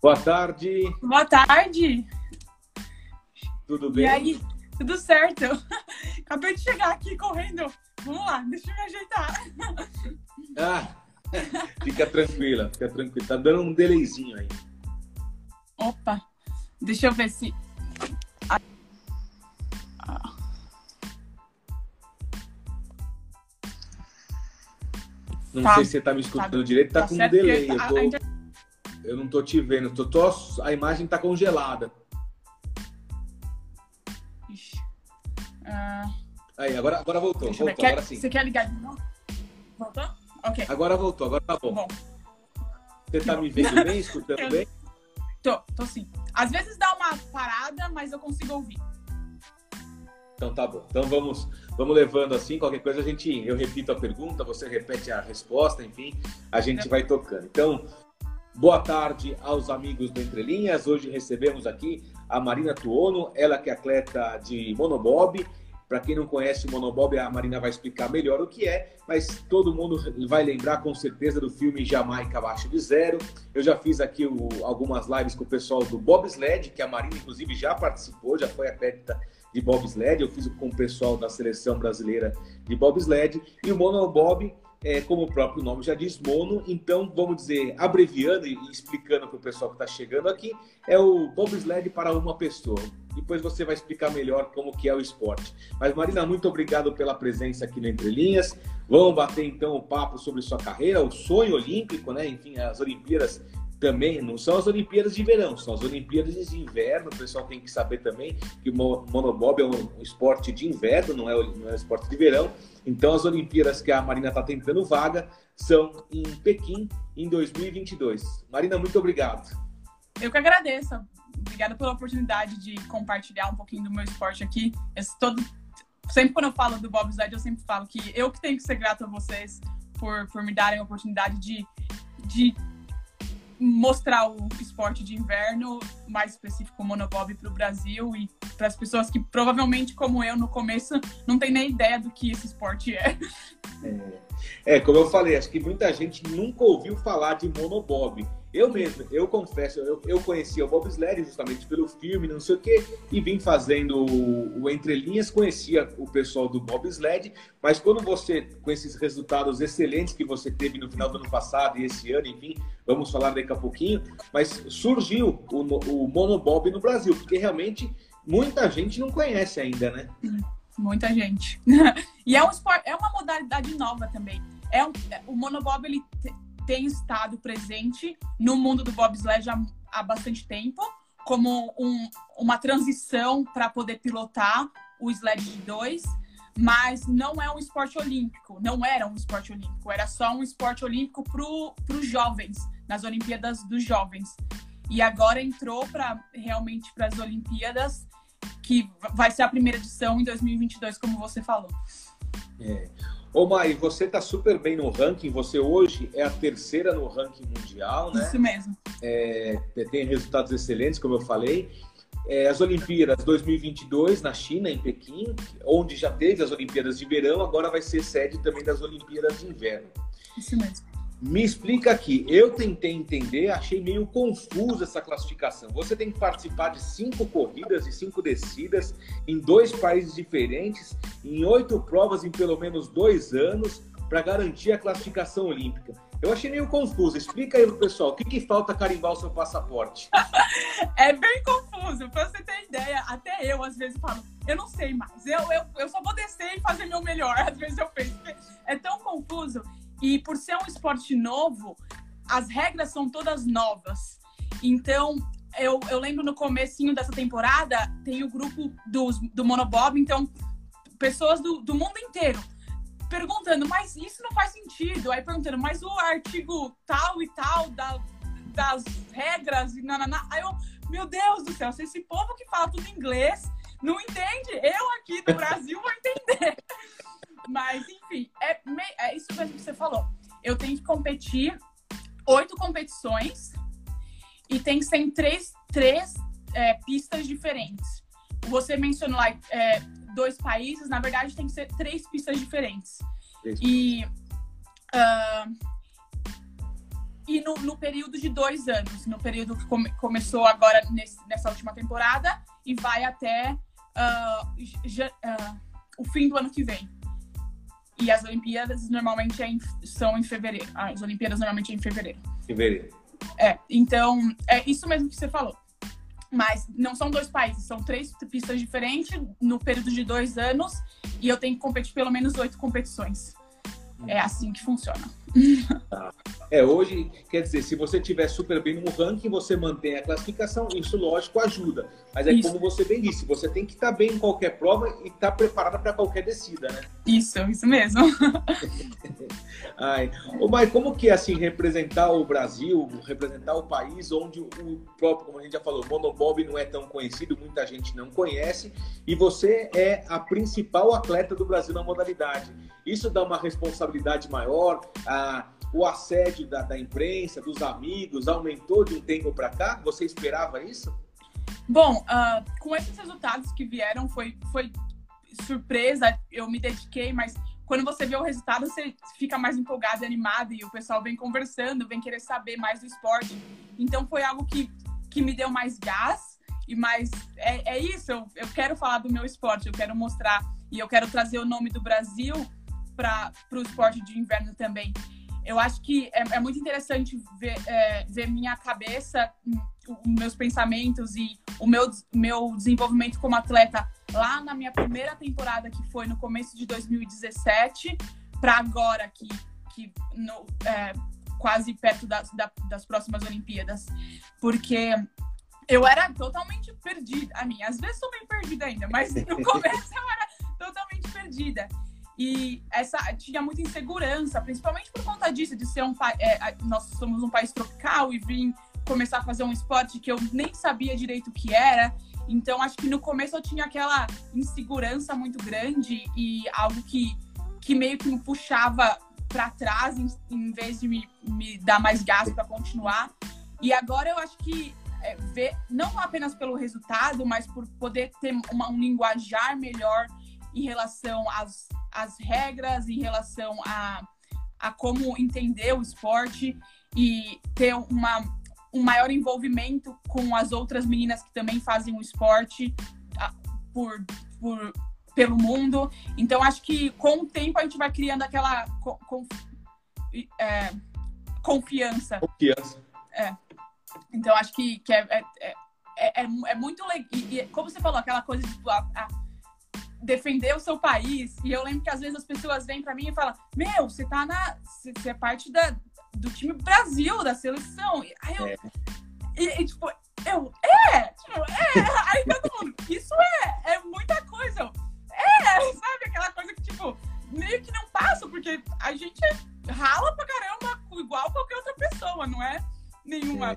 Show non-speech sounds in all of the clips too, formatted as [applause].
Boa tarde. Boa tarde. Tudo bem? E aí, tudo certo? [laughs] Acabei de chegar aqui correndo. Vamos lá, deixa eu me ajeitar. [laughs] Ah, [laughs] fica tranquila, fica tranquila. Tá dando um delayzinho aí. Opa, deixa eu ver se. Não Tá. sei se você tá me escutando Tá- direito, tá, tá com um delay. Eu, tô- eu não tô te vendo. Tô, tô- a imagem tá congelada. Ixi. Ah, Aí, agora, agora voltou. Voltou, Quer- agora sim. Você quer ligar de novo? Voltou? Ok. Agora voltou, agora tá bom. Bom, Você tá me vendo bem, escutando Eu- bem? tô, tô sim. Às vezes dá uma parada, mas eu consigo ouvir. Então tá bom. Então vamos, vamos levando assim, qualquer coisa a gente, eu repito a pergunta, você repete a resposta, enfim, a gente vai tocando. Então, boa tarde aos amigos do Entre Linhas. Hoje recebemos aqui a Marina Tuono, ela que é atleta de monobob. Para quem não conhece o monobob, a Marina vai explicar melhor o que é, mas todo mundo vai lembrar com certeza do filme Jamaica Abaixo de Zero. Eu já fiz aqui o- algumas lives com o pessoal do Bobsled, que a Marina inclusive já participou, já foi atleta de bobsled, eu fiz com o pessoal da seleção brasileira de bobsled, e o monobob, é, como o próprio nome já diz, mono, então vamos dizer, abreviando e explicando para o pessoal que está chegando aqui, é o bobsled para uma pessoa. Depois você vai explicar melhor como que é o esporte. Mas Marina, muito obrigado pela presença aqui no Entre Linhas. Vamos bater então o papo sobre sua carreira, o sonho olímpico, né? Enfim, as Olimpíadas também não são as Olimpíadas de verão, são as Olimpíadas de inverno. O pessoal tem que saber também que o mo- monobob é um esporte de inverno, não é, não é um esporte de verão. Então, as Olimpíadas que a Marina está tentando vaga são em Pequim em 2022. Marina, muito obrigado. Eu que agradeço. Obrigada pela oportunidade de compartilhar um pouquinho do meu esporte aqui. Todo... Sempre quando eu falo do bobsled, eu sempre falo que eu que tenho que ser grato a vocês por, por me darem a oportunidade de, de mostrar o esporte de inverno, mais específico o monobob para o Brasil e para as pessoas que provavelmente, como eu, no começo, não tem nem ideia do que esse esporte é. É, como eu falei, acho que muita gente nunca ouviu falar de monobob. Eu mesmo, eu confesso, eu, eu conhecia o bobsled justamente pelo filme, não sei o quê, e vim fazendo o, o Entre Linhas, conhecia o pessoal do bobsled, mas quando você, com esses resultados excelentes que você teve no final do ano passado e esse ano, enfim, vamos falar daqui a pouquinho, mas surgiu o, o monobob no Brasil, porque realmente muita gente não conhece ainda, né? Muita gente. [laughs] e é um esporte, é uma modalidade nova também. É um, o monobob ele tem estado presente no mundo do bobsled há, há bastante tempo, como um- uma transição para poder pilotar o sled de dois, mas não é um esporte olímpico, não era um esporte olímpico, era só um esporte olímpico para os jovens, nas Olimpíadas dos Jovens. E agora entrou para realmente para as Olimpíadas que vai ser a primeira edição em 2022, como você falou. É. Ô Mai, você tá super bem no ranking, você hoje é a terceira no ranking mundial, né? Isso mesmo. É, tem resultados excelentes, como eu falei. É, as Olimpíadas 2022 na China, em Pequim, onde já teve as Olimpíadas de verão, agora vai ser sede também das Olimpíadas de inverno. Isso mesmo. Me explica aqui, eu tentei entender, achei meio confusa essa classificação. Você tem que participar de cinco corridas e cinco descidas em dois países diferentes, em oito provas em pelo menos dois anos, para garantir a classificação olímpica. Eu achei meio confuso. Explica aí pro pessoal, o que, que falta carimbar o seu passaporte? [laughs] É bem confuso, pra você ter ideia. Até eu, às vezes, falo, eu não sei mais. Eu, eu, eu só vou descer e fazer meu melhor. [laughs] Às vezes eu penso. É tão confuso. E por ser um esporte novo, as regras são todas novas. Então, eu, eu lembro no comecinho dessa temporada, tem o grupo do Monobob, então, pessoas do, do mundo inteiro perguntando, mas isso não faz sentido. Aí perguntando, mas o artigo tal e tal da, das regras e nananá. Aí eu, meu Deus do céu, se esse povo que fala tudo inglês não entende, eu aqui no Brasil vou entender. Mas, enfim, é, é isso mesmo que você falou. Eu tenho que competir oito competições e tem que ser em três, três é, pistas diferentes. Você mencionou lá é, dois países, na verdade tem que ser três pistas diferentes. Três E ah, e no, no, período de dois anos, no período que come, começou agora nesse, nessa última temporada e vai até uh, uh, o fim do ano que vem. E as Olimpíadas normalmente é em, são em fevereiro. As Olimpíadas normalmente é em fevereiro. Fevereiro. É, então é isso mesmo que você falou. Mas não são dois países, são três pistas diferentes no período de dois anos e eu tenho que competir pelo menos oito competições. É assim que funciona. Tá. É, hoje, quer dizer, se você tiver super bem no ranking, você mantém a classificação, isso lógico ajuda. Mas é isso. como você bem disse, você tem que estar bem em qualquer prova e estar preparada para qualquer descida, né? Isso, isso mesmo. [laughs] Ai. Ô, Mai, como que é assim representar o Brasil, representar o país onde o próprio, como a gente já falou, o monobob não é tão conhecido, muita gente não conhece, e você é a principal atleta do Brasil na modalidade. Isso dá uma responsabilidade maior, a o assédio da, da imprensa, dos amigos, aumentou de um tempo para cá? Você esperava isso? Bom, uh, com esses resultados que vieram, foi, foi surpresa, eu me dediquei, mas quando você vê o resultado, você fica mais empolgado e animado, e o pessoal vem conversando, vem querer saber mais do esporte. Então foi algo que, que me deu mais gás, e mais. É, é isso, eu, eu quero falar do meu esporte, eu quero mostrar, e eu quero trazer o nome do Brasil para o esporte de inverno também eu acho que é, é muito interessante ver, é, ver minha cabeça, os meus pensamentos e o meu, meu desenvolvimento como atleta lá na minha primeira temporada, que foi no começo de 2017, para agora, que, que no, é, quase perto das, das próximas Olimpíadas. Porque eu era totalmente perdida. A mim, às vezes estou bem perdida ainda, mas no [laughs] começo eu era totalmente perdida. E essa tinha muita insegurança, principalmente por conta disso, de ser um é, nós somos um país tropical e vim começar a fazer um esporte que eu nem sabia direito o que era. Então acho que no começo eu tinha aquela insegurança muito grande e algo que, que meio que me puxava para trás em, em, vez de me, me dar mais gás para continuar. E agora eu acho que é, ver, não apenas pelo resultado, mas por poder ter uma, um linguajar melhor em relação às, às regras, em relação a, a como entender o esporte e ter uma, um maior envolvimento com as outras meninas que também fazem o esporte por, por, pelo mundo. Então, acho que com o tempo a gente vai criando aquela com, é, confiança. Confiança. É. Então, acho que, que é, é, é, é, é muito legal. E, como você falou, aquela coisa de tipo, a, a, defender o seu país. E eu lembro que às vezes as pessoas vêm para mim e falam: Meu, você tá na. Você é parte da, do time Brasil, da seleção. E aí eu. É. E, e, tipo, eu. É! Tipo, é! [laughs] Aí todo mundo. Isso é! É muita coisa. Eu, é! Sabe? Aquela coisa que, tipo, meio que não passa, porque a gente rala pra caramba igual qualquer outra pessoa, não é nenhuma. É.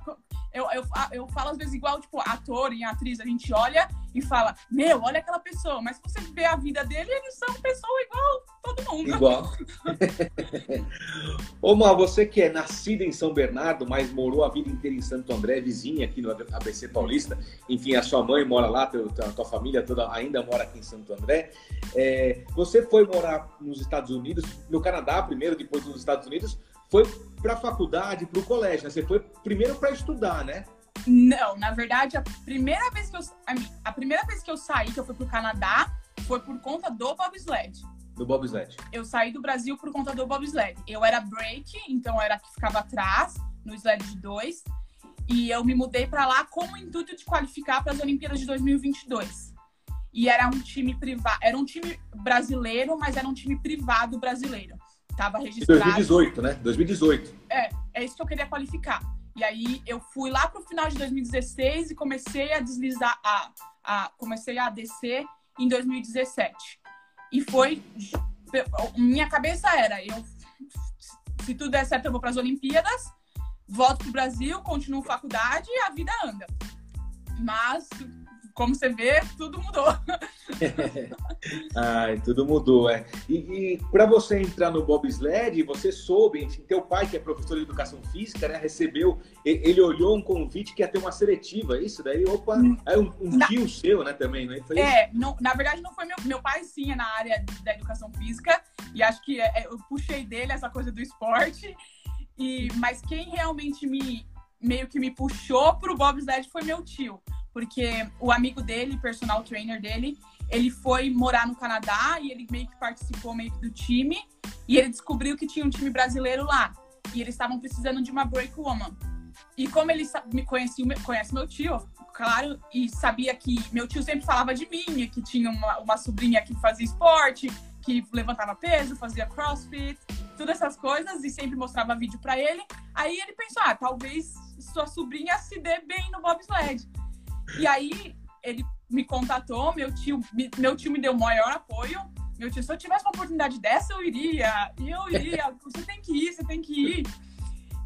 Eu, eu, eu falo às vezes igual, tipo, ator e atriz, a gente olha e fala, meu, olha aquela pessoa, mas se você vê a vida dele, eles são pessoa igual todo mundo. Igual. [laughs] Ô, Má, você que é nascida em São Bernardo, mas morou a vida inteira em Santo André, vizinha aqui no ABC Paulista, enfim, a sua mãe mora lá, a tua família toda ainda mora aqui em Santo André. É, você foi morar nos Estados Unidos, no Canadá primeiro, depois nos Estados Unidos, foi para a faculdade, para o colégio, né? Você foi primeiro para estudar, né? Não, na verdade, a primeira vez que eu a primeira vez que eu saí, que eu fui pro Canadá, foi por conta do bobsled. Do bobsled. Eu saí do Brasil por conta do bobsled. Eu era break, então eu era que ficava atrás no sled de dois, e eu me mudei para lá com o intuito de qualificar para as Olimpíadas de 2022. E era um time privado, era um time brasileiro, mas era um time privado brasileiro. Tava registrado. 2018, né? 2018. É, é isso que eu queria qualificar. E aí eu fui lá pro final de 2016 e comecei a deslizar, a, a comecei a descer em 2017. E foi. Minha cabeça era, eu se tudo der certo, eu vou para as Olimpíadas, volto pro Brasil, continuo faculdade e a vida anda. Mas como você vê, tudo mudou. [laughs] Ai, tudo mudou, é. E, e para você entrar no bobsled, você soube, enfim, teu pai, que é professor de educação física, né, recebeu, ele olhou um convite que ia ter uma seletiva, é isso daí, opa, hum. aí um, um tio seu, né, também, né? Foi é, não, na verdade não foi meu, meu pai sim é na área da educação física, e acho que é, é, eu puxei dele essa coisa do esporte, E, mas quem realmente me meio que me puxou pro bobsled foi meu tio, porque o amigo dele, personal trainer dele, ele foi morar no Canadá e ele meio que participou meio que do time e ele descobriu que tinha um time brasileiro lá e eles estavam precisando de uma break woman. E como ele me conhecia, conhece meu tio, claro, e sabia que meu tio sempre falava de mim, que tinha uma, uma sobrinha que fazia esporte, que levantava peso, fazia crossfit, todas essas coisas, e sempre mostrava vídeo para ele. Aí ele pensou, ah, talvez sua sobrinha se dê bem no bobsled. E aí ele me contatou, meu tio, meu tio me deu o maior apoio. Meu tio, se eu tivesse uma oportunidade dessa, eu iria. E eu iria. [laughs] Você tem que ir, você tem que ir.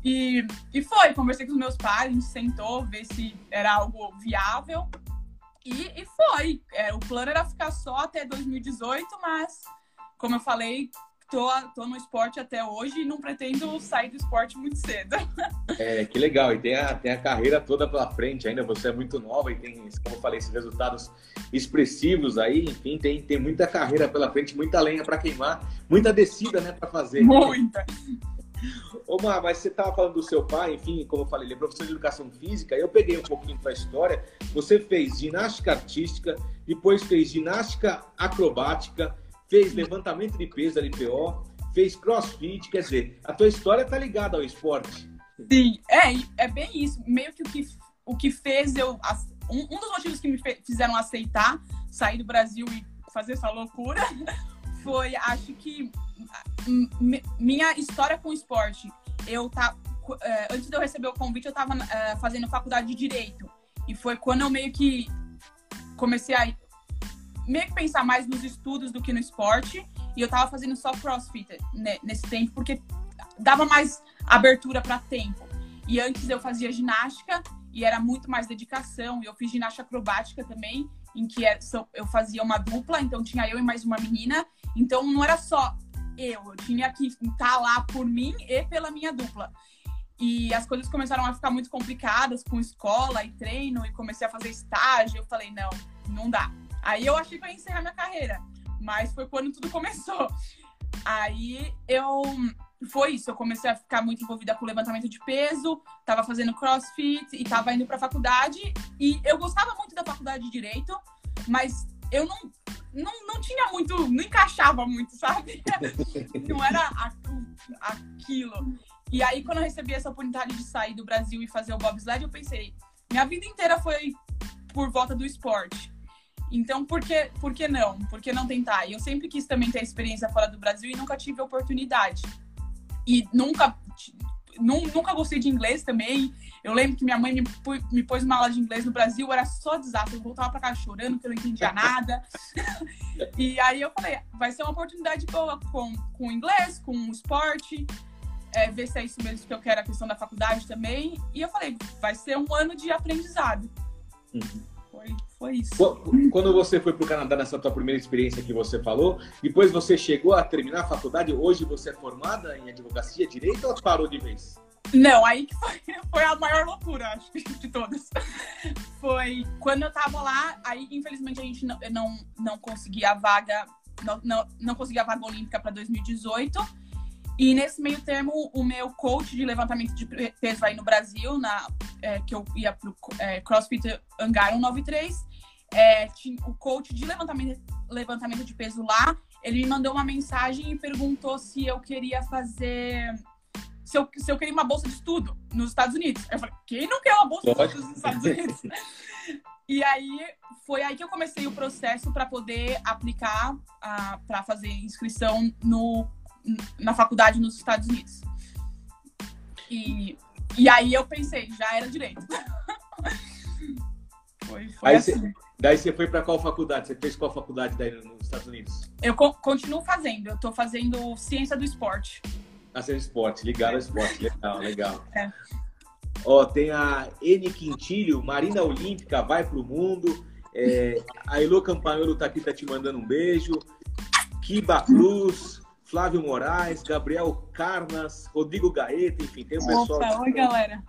E, e foi, conversei com os meus pais, a gente sentou, ver se era algo viável. E, e foi. É, o plano era ficar só até 2018, mas, como eu falei, tô, tô no esporte até hoje e não pretendo sair do esporte muito cedo. [laughs] É, que legal. E tem a, tem a carreira toda pela frente ainda. Você é muito nova e tem, como eu falei, esses resultados expressivos aí. Enfim, tem, tem muita carreira pela frente, muita lenha para queimar, muita descida, né, para fazer. Muita. [laughs] Ô, Mar, mas você estava falando do seu pai, enfim, como eu falei, ele é professor de educação física. Eu peguei um pouquinho da história. Você fez ginástica artística, depois fez ginástica acrobática, fez levantamento de peso LPO, fez crossfit, quer dizer, a tua história tá ligada ao esporte. Sim, é, é bem isso. Meio que o que, o que fez eu. Um, um dos motivos que me fizeram aceitar sair do Brasil e fazer essa loucura [laughs] foi, acho que, minha história com o esporte. Eu tá, antes de eu receber o convite, eu estava é, fazendo faculdade de direito. E foi quando eu meio que comecei a meio que pensar mais nos estudos do que no esporte. E eu tava fazendo só crossfit né, nesse tempo, porque dava mais abertura para tempo. E antes eu fazia ginástica e era muito mais dedicação. E eu fiz ginástica acrobática também, em que é, eu fazia uma dupla, então tinha eu e mais uma menina. Então não era só eu, eu tinha que estar lá por mim e pela minha dupla. E as coisas começaram a ficar muito complicadas com escola e treino, e comecei a fazer estágio. Eu falei, não, não dá Aí eu achei que eu ia encerrar minha carreira, mas foi quando tudo começou. Aí eu foi isso, eu comecei a ficar muito envolvida com levantamento de peso, tava fazendo crossfit e tava indo pra faculdade. E eu gostava muito da faculdade de direito, mas eu não, não, não tinha muito, não encaixava muito, sabe? [laughs] Não era aquilo. E aí, quando eu recebi essa oportunidade de sair do Brasil e fazer o bobsled, eu pensei, minha vida inteira foi por volta do esporte. Então, por que, por que não? Por que não tentar? E eu sempre quis também ter experiência fora do Brasil e nunca tive oportunidade. E nunca, nunca gostei de inglês também. Eu lembro que minha mãe me, me pôs uma aula de inglês no Brasil, era só desastre. Eu voltava pra casa chorando, que eu não entendia [laughs] nada. [laughs] e aí eu falei, vai ser uma oportunidade boa com, com inglês, com esporte. É, ver se é isso mesmo que eu quero, a questão da faculdade também. E eu falei, vai ser um ano de aprendizado. Uhum foi, foi isso. Quando você foi para o Canadá nessa tua primeira experiência que você falou, depois você chegou a terminar a faculdade, hoje você é formada em advocacia, direito ou parou de vez? Não, aí que foi, [laughs] foi a maior loucura, acho de todas. Foi quando eu tava lá, aí infelizmente a gente não, não, não conseguia a vaga, não, não, não conseguia a vaga olímpica para 2018. E nesse meio termo, o meu coach de levantamento de peso aí no Brasil, na, é, que eu ia pro é, CrossFit Hangar 193, é, tinha, o coach de levantamento, levantamento de peso lá, ele me mandou uma mensagem e perguntou se eu queria fazer. Se eu, se eu queria uma bolsa de estudo nos Estados Unidos. Eu falei, quem não quer uma bolsa de estudo nos Estados Unidos? [laughs] e aí foi aí que eu comecei o processo para poder aplicar, para fazer inscrição no na faculdade nos Estados Unidos. E, e aí eu pensei, já era direito. [laughs] foi, foi aí assim. Cê, daí você foi para qual faculdade? Você fez qual faculdade daí nos Estados Unidos? Eu co continuo fazendo, eu estou fazendo ciência do esporte. Ah, ciência do esporte, ligado ao esporte, legal, legal. É. Ó, tem a N Quintilho, Marina Olímpica, vai pro mundo. É, a Elo Campanholo tá aqui, tá te mandando um beijo. Kiba Cruz, Flávio Moraes, Gabriel Carnas, Rodrigo Gaeta, enfim, tem o pessoal. Opa, oi, galera.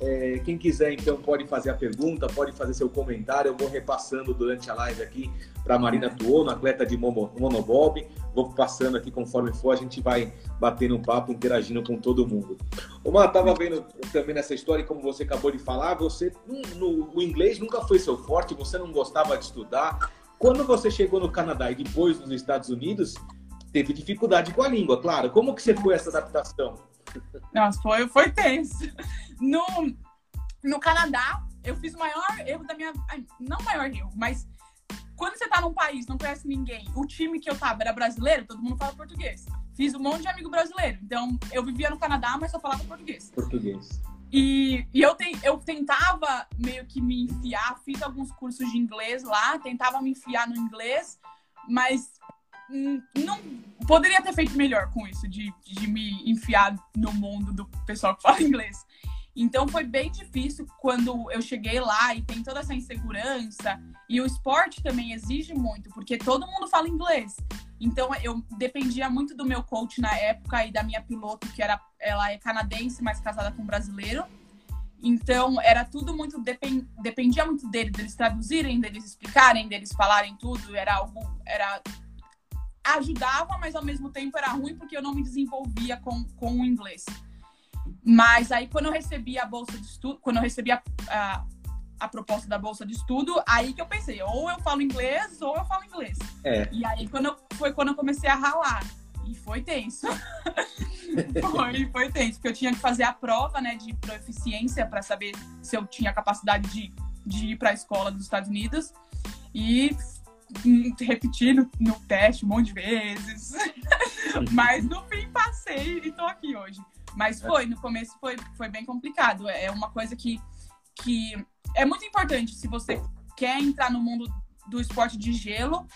É, quem quiser, então, pode fazer a pergunta, pode fazer seu comentário. Eu vou repassando durante a live aqui para Marina Tuono, atleta de monobob, vou passando aqui conforme for, a gente vai batendo um papo, interagindo com todo mundo. Uma, estava vendo também nessa história, como você acabou de falar, você no, o inglês nunca foi seu forte, você não gostava de estudar. Quando você chegou no Canadá e depois nos Estados Unidos, teve dificuldade com a língua, claro. Como que você foi essa adaptação? Nossa, foi, foi tenso. No, no Canadá, eu fiz o maior erro da minha. Não o maior erro, mas quando você tá num país, não conhece ninguém, o time que eu tava era brasileiro, todo mundo fala português. Fiz um monte de amigo brasileiro. Então, eu vivia no Canadá, mas só falava português. Português. E, e eu, te, eu tentava meio que me enfiar, fiz alguns cursos de inglês lá, tentava me enfiar no inglês, mas não poderia ter feito melhor com isso, de, de me enfiar no mundo do pessoal que fala [laughs] inglês. Então foi bem difícil quando eu cheguei lá e tem toda essa insegurança. E o esporte também exige muito, porque todo mundo fala inglês. Então eu dependia muito do meu coach na época e da minha piloto, que era ela é canadense, mas casada com um brasileiro. Então era tudo muito depend, dependia muito dele, deles traduzirem, deles explicarem, deles falarem tudo. Era algo era ajudava, mas ao mesmo tempo era ruim porque eu não me desenvolvia com, com o inglês. Mas aí, quando eu recebi a bolsa de estudo, quando eu recebi a, a, a, proposta da bolsa de estudo, aí que eu pensei, ou eu falo inglês, ou eu falo inglês. É. E aí quando eu, foi quando eu comecei a ralar. E foi tenso. [laughs] foi, foi tenso, porque eu tinha que fazer a prova né, de proficiência para saber se eu tinha capacidade de, de ir para a escola dos Estados Unidos. E [laughs] repetir no, no teste um monte de vezes. [laughs] Mas no fim passei e tô aqui hoje. Mas é. foi, no começo foi, foi bem complicado. É uma coisa que, que é muito importante se você quer entrar no mundo do esporte de gelo.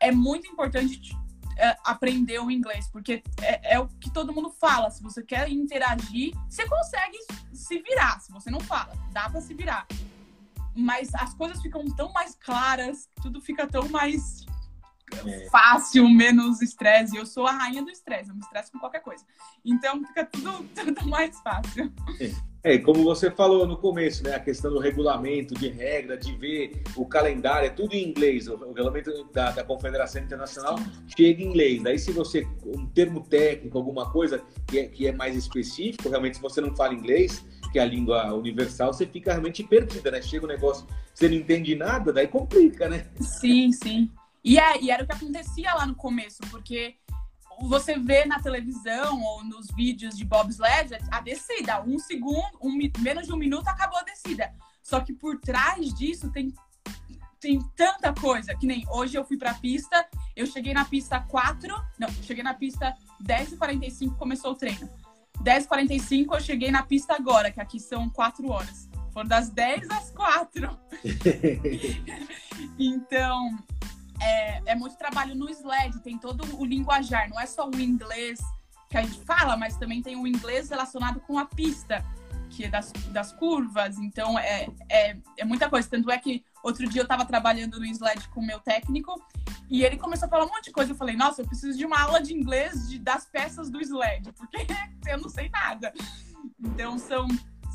É muito importante é, aprender o inglês, porque é, é, o que todo mundo fala. Se você quer interagir, você consegue se virar. Se você não fala, dá para se virar mas as coisas ficam tão mais claras, tudo fica tão mais é. fácil, menos estresse. Eu sou a rainha do estresse, eu me estresso com qualquer coisa. Então fica tudo, [laughs] tudo mais fácil. É, como você falou no começo, né? A questão do regulamento, de regra, de ver o calendário, é tudo em inglês. O, o regulamento da, da, Confederação Internacional chega em inglês. Daí, se você, um termo técnico, alguma coisa que é, que é mais específico, realmente, se você não fala inglês, que é a língua universal, você fica realmente perdida, né? Chega um negócio, você não entende nada, daí complica, né? Sim, sim. E, é, e era o que acontecia lá no começo, porque você vê na televisão ou nos vídeos de bobsled a descida, um segundo, um, menos de um minuto acabou a descida. Só que por trás disso tem, tem tanta coisa, que nem hoje eu fui pra pista, eu cheguei na pista 4, não, cheguei na pista 10 e 45 começou o treino. 10h45 eu cheguei na pista agora, que aqui são 4 horas. Foram das 10 às 4. [laughs] então, é, é, muito trabalho no sled, tem todo o linguajar, não é só o inglês que a gente fala, mas também tem o inglês relacionado com a pista, que é das, das curvas. Então, é, é, é muita coisa. Tanto é que outro dia eu estava trabalhando no sled com o meu técnico e ele começou a falar um monte de coisa. Eu falei, nossa, eu preciso de uma aula de inglês de, das peças do sled, porque [laughs] eu não sei nada. Então são,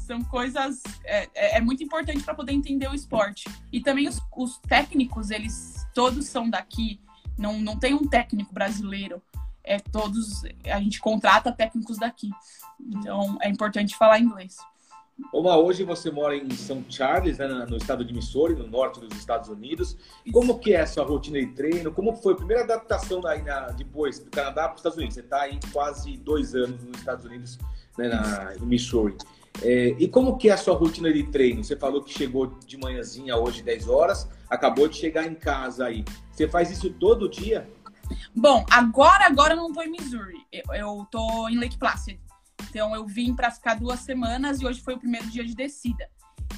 são coisas. É, é, é muito importante para poder entender o esporte. E também os, os, técnicos, eles todos são daqui. Não, não tem um técnico brasileiro. É todos. A gente contrata técnicos daqui. Então é importante falar inglês. Oma, hoje você mora em São Charles, né, no estado de Missouri, no norte dos Estados Unidos. Como que é a sua rotina de treino? Como foi a primeira adaptação daí na, depois do Canadá para os Estados Unidos? Você está aí quase dois anos nos Estados Unidos, né, na, em Missouri. É, e como que é a sua rotina de treino? Você falou que chegou de manhãzinha hoje 10 horas, acabou de chegar em casa aí. Você faz isso todo dia? Bom, agora agora eu não estou em Missouri. Eu, estou em Lake Placid. Então eu vim para ficar duas semanas e hoje foi o primeiro dia de descida.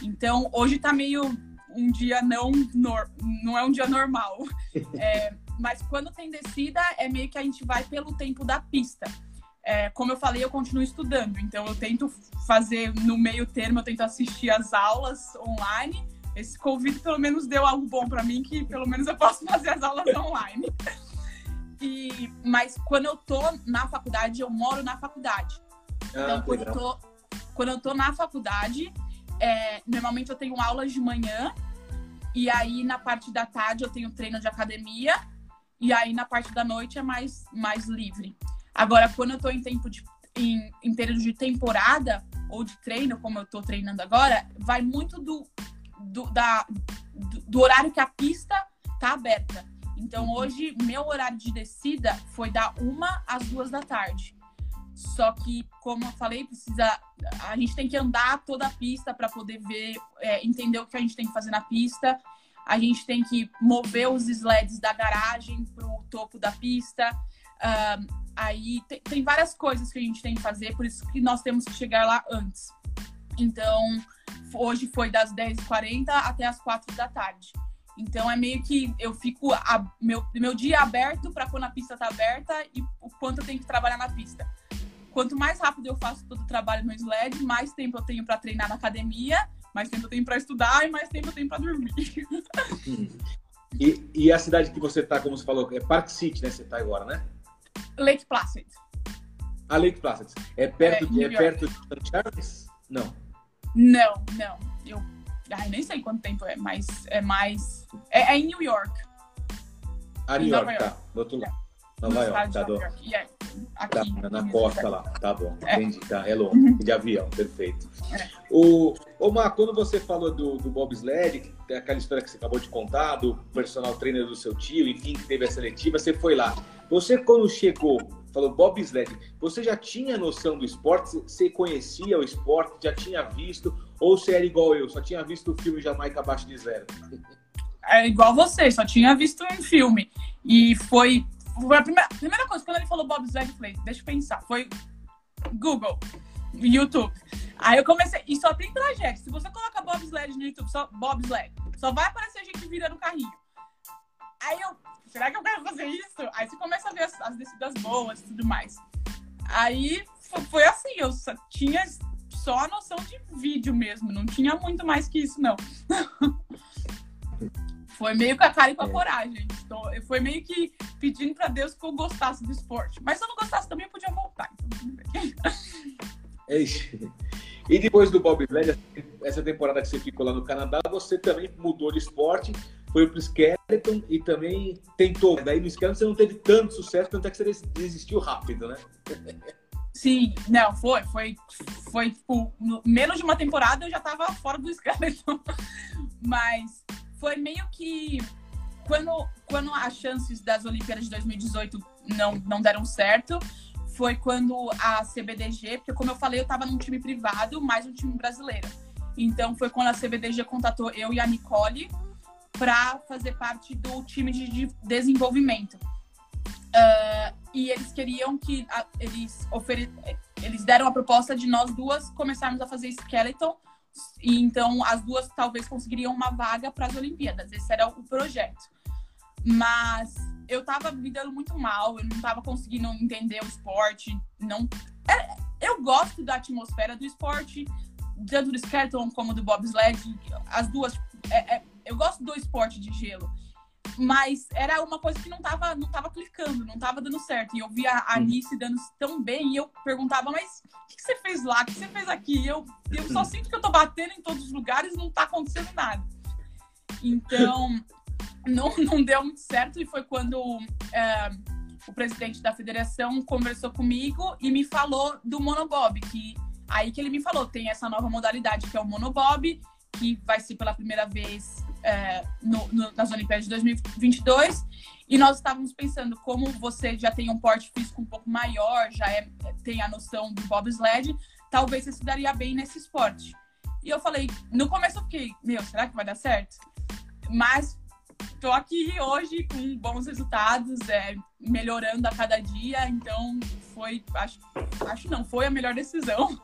Então hoje tá meio um dia não nor, não é um dia normal. [laughs] É, mas quando tem descida é meio que a gente vai pelo tempo da pista. É, como eu falei, eu continuo estudando, então eu tento fazer no meio termo, eu tento assistir as aulas online. Esse Covid pelo menos deu algo bom para mim, que pelo menos eu posso [laughs] fazer as aulas online. E, mas quando eu tô na faculdade, eu moro na faculdade. Então, ah, quando, eu tô, quando eu tô na faculdade, é, normalmente eu tenho aulas de manhã, e aí na parte da tarde eu tenho treino de academia, e aí na parte da noite é mais, mais livre. Agora, quando eu tô em tempo de. Em, em período de temporada ou de treino, como eu tô treinando agora, vai muito do, do, da, do, do horário que a pista tá aberta. Então, uhum. hoje, meu horário de descida foi da uma às duas da tarde. Só que, como eu falei, precisa. A gente tem que andar toda a pista para poder ver, é, entender o que a gente tem que fazer na pista a gente tem que mover os sleds da garagem para o topo da pista. Aí tem, tem, várias coisas que a gente tem que fazer, por isso que nós temos que chegar lá antes. Então, hoje foi das 10h40 até as 4 da tarde. Então é meio que eu fico a, meu, meu dia aberto para quando a pista tá aberta e o quanto eu tenho que trabalhar na pista. Quanto mais rápido eu faço todo o trabalho no sled, mais tempo eu tenho para treinar na academia mais tempo eu tenho para estudar e mais tempo eu tenho para dormir. E, e, a cidade que você tá, como você falou, é Park City, né? Você tá agora, né? Lake Placid. A ah, Lake Placid. É perto, é, de, é perto de St. Charles? Não. Não, não. Eu ai, nem sei quanto tempo é, mas é mais. É, é em New York. Ah, New York, York, tá. Do outro lado. Nova York, tá. Do... York. Yeah. Aqui, tá, na costa lá, tá bom, é. entendi, tá, é longe, uhum. de avião, perfeito. É. O, ô Mar, quando você falou do, do bobsled, aquela história que você acabou de contar, do personal trainer do seu tio, enfim, que teve a seletiva, você foi lá. Você, quando chegou, falou bobsled, você já tinha noção do esporte? Você conhecia o esporte? Já tinha visto? Ou você era igual eu, só tinha visto o filme Jamaica Abaixo de Zero? É igual você, só tinha visto um filme. E foi a primeira, primeira coisa, quando ele falou Bob Zag, eu falei, deixa eu pensar. Foi Google, YouTube. Aí eu comecei. E só tem tragédia. Se você coloca Bob Sled no YouTube, só Bob Sled, só vai aparecer gente virando carrinho. Aí eu. Será que eu quero fazer isso? Aí você começa a ver as, as descidas boas e tudo mais. Aí foi assim, eu só tinha só a noção de vídeo mesmo, não tinha muito mais que isso, não. [laughs] Foi meio com a cara e com a é. coragem. Então, foi meio que pedindo para Deus que eu gostasse do esporte. Mas se eu não gostasse também, eu podia voltar. Então, [laughs] é isso. E depois do Bob Sled, essa temporada que você ficou lá no Canadá, você também mudou de esporte, foi pro skeleton e também tentou. Daí no skeleton você não teve tanto sucesso, tanto é que você desistiu rápido, né? [laughs] Sim, não, foi, foi, foi tipo, menos de uma temporada eu já tava fora do skeleton. [laughs] Mas foi meio que quando, quando as chances das Olimpíadas de 2018 não, não deram certo, foi quando a CBDG, porque como eu falei, eu estava num time privado, mais um time brasileiro. Então foi quando a CBDG contatou eu e a Nicole para fazer parte do time de desenvolvimento. Uh, e eles queriam que a, eles ofere eles deram a proposta de nós duas começarmos a fazer skeleton e então as duas talvez conseguiriam uma vaga para as Olimpíadas. Esse era o projeto. Mas eu tava me dando muito mal, eu não tava conseguindo entender o esporte, não é, eu gosto da atmosfera do esporte, tanto do skeleton como do bobsled, as duas é, é, eu gosto do esporte de gelo mas era uma coisa que não tava, não tava clicando, não tava dando certo. E eu via a Alice dando tão bem, e eu perguntava, mas o que, que, você fez lá? O que você fez aqui? Eu, eu só sinto que eu tô batendo em todos os lugares e não tá acontecendo nada. Então, [laughs] não, não deu muito certo, e foi quando é, o presidente da federação conversou comigo e me falou do monobob, que aí que ele me falou, tem essa nova modalidade que é o monobob, que vai ser pela primeira vez é, no, no, nas Olimpíadas de 2022. E nós estávamos pensando, como você já tem um porte físico um pouco maior, já é, tem a noção do bobsled, talvez você se daria bem nesse esporte. E eu falei, no começo eu fiquei, meu, será que vai dar certo? Mas tô aqui hoje com bons resultados, é, melhorando a cada dia, então foi, acho, acho não, foi a melhor decisão.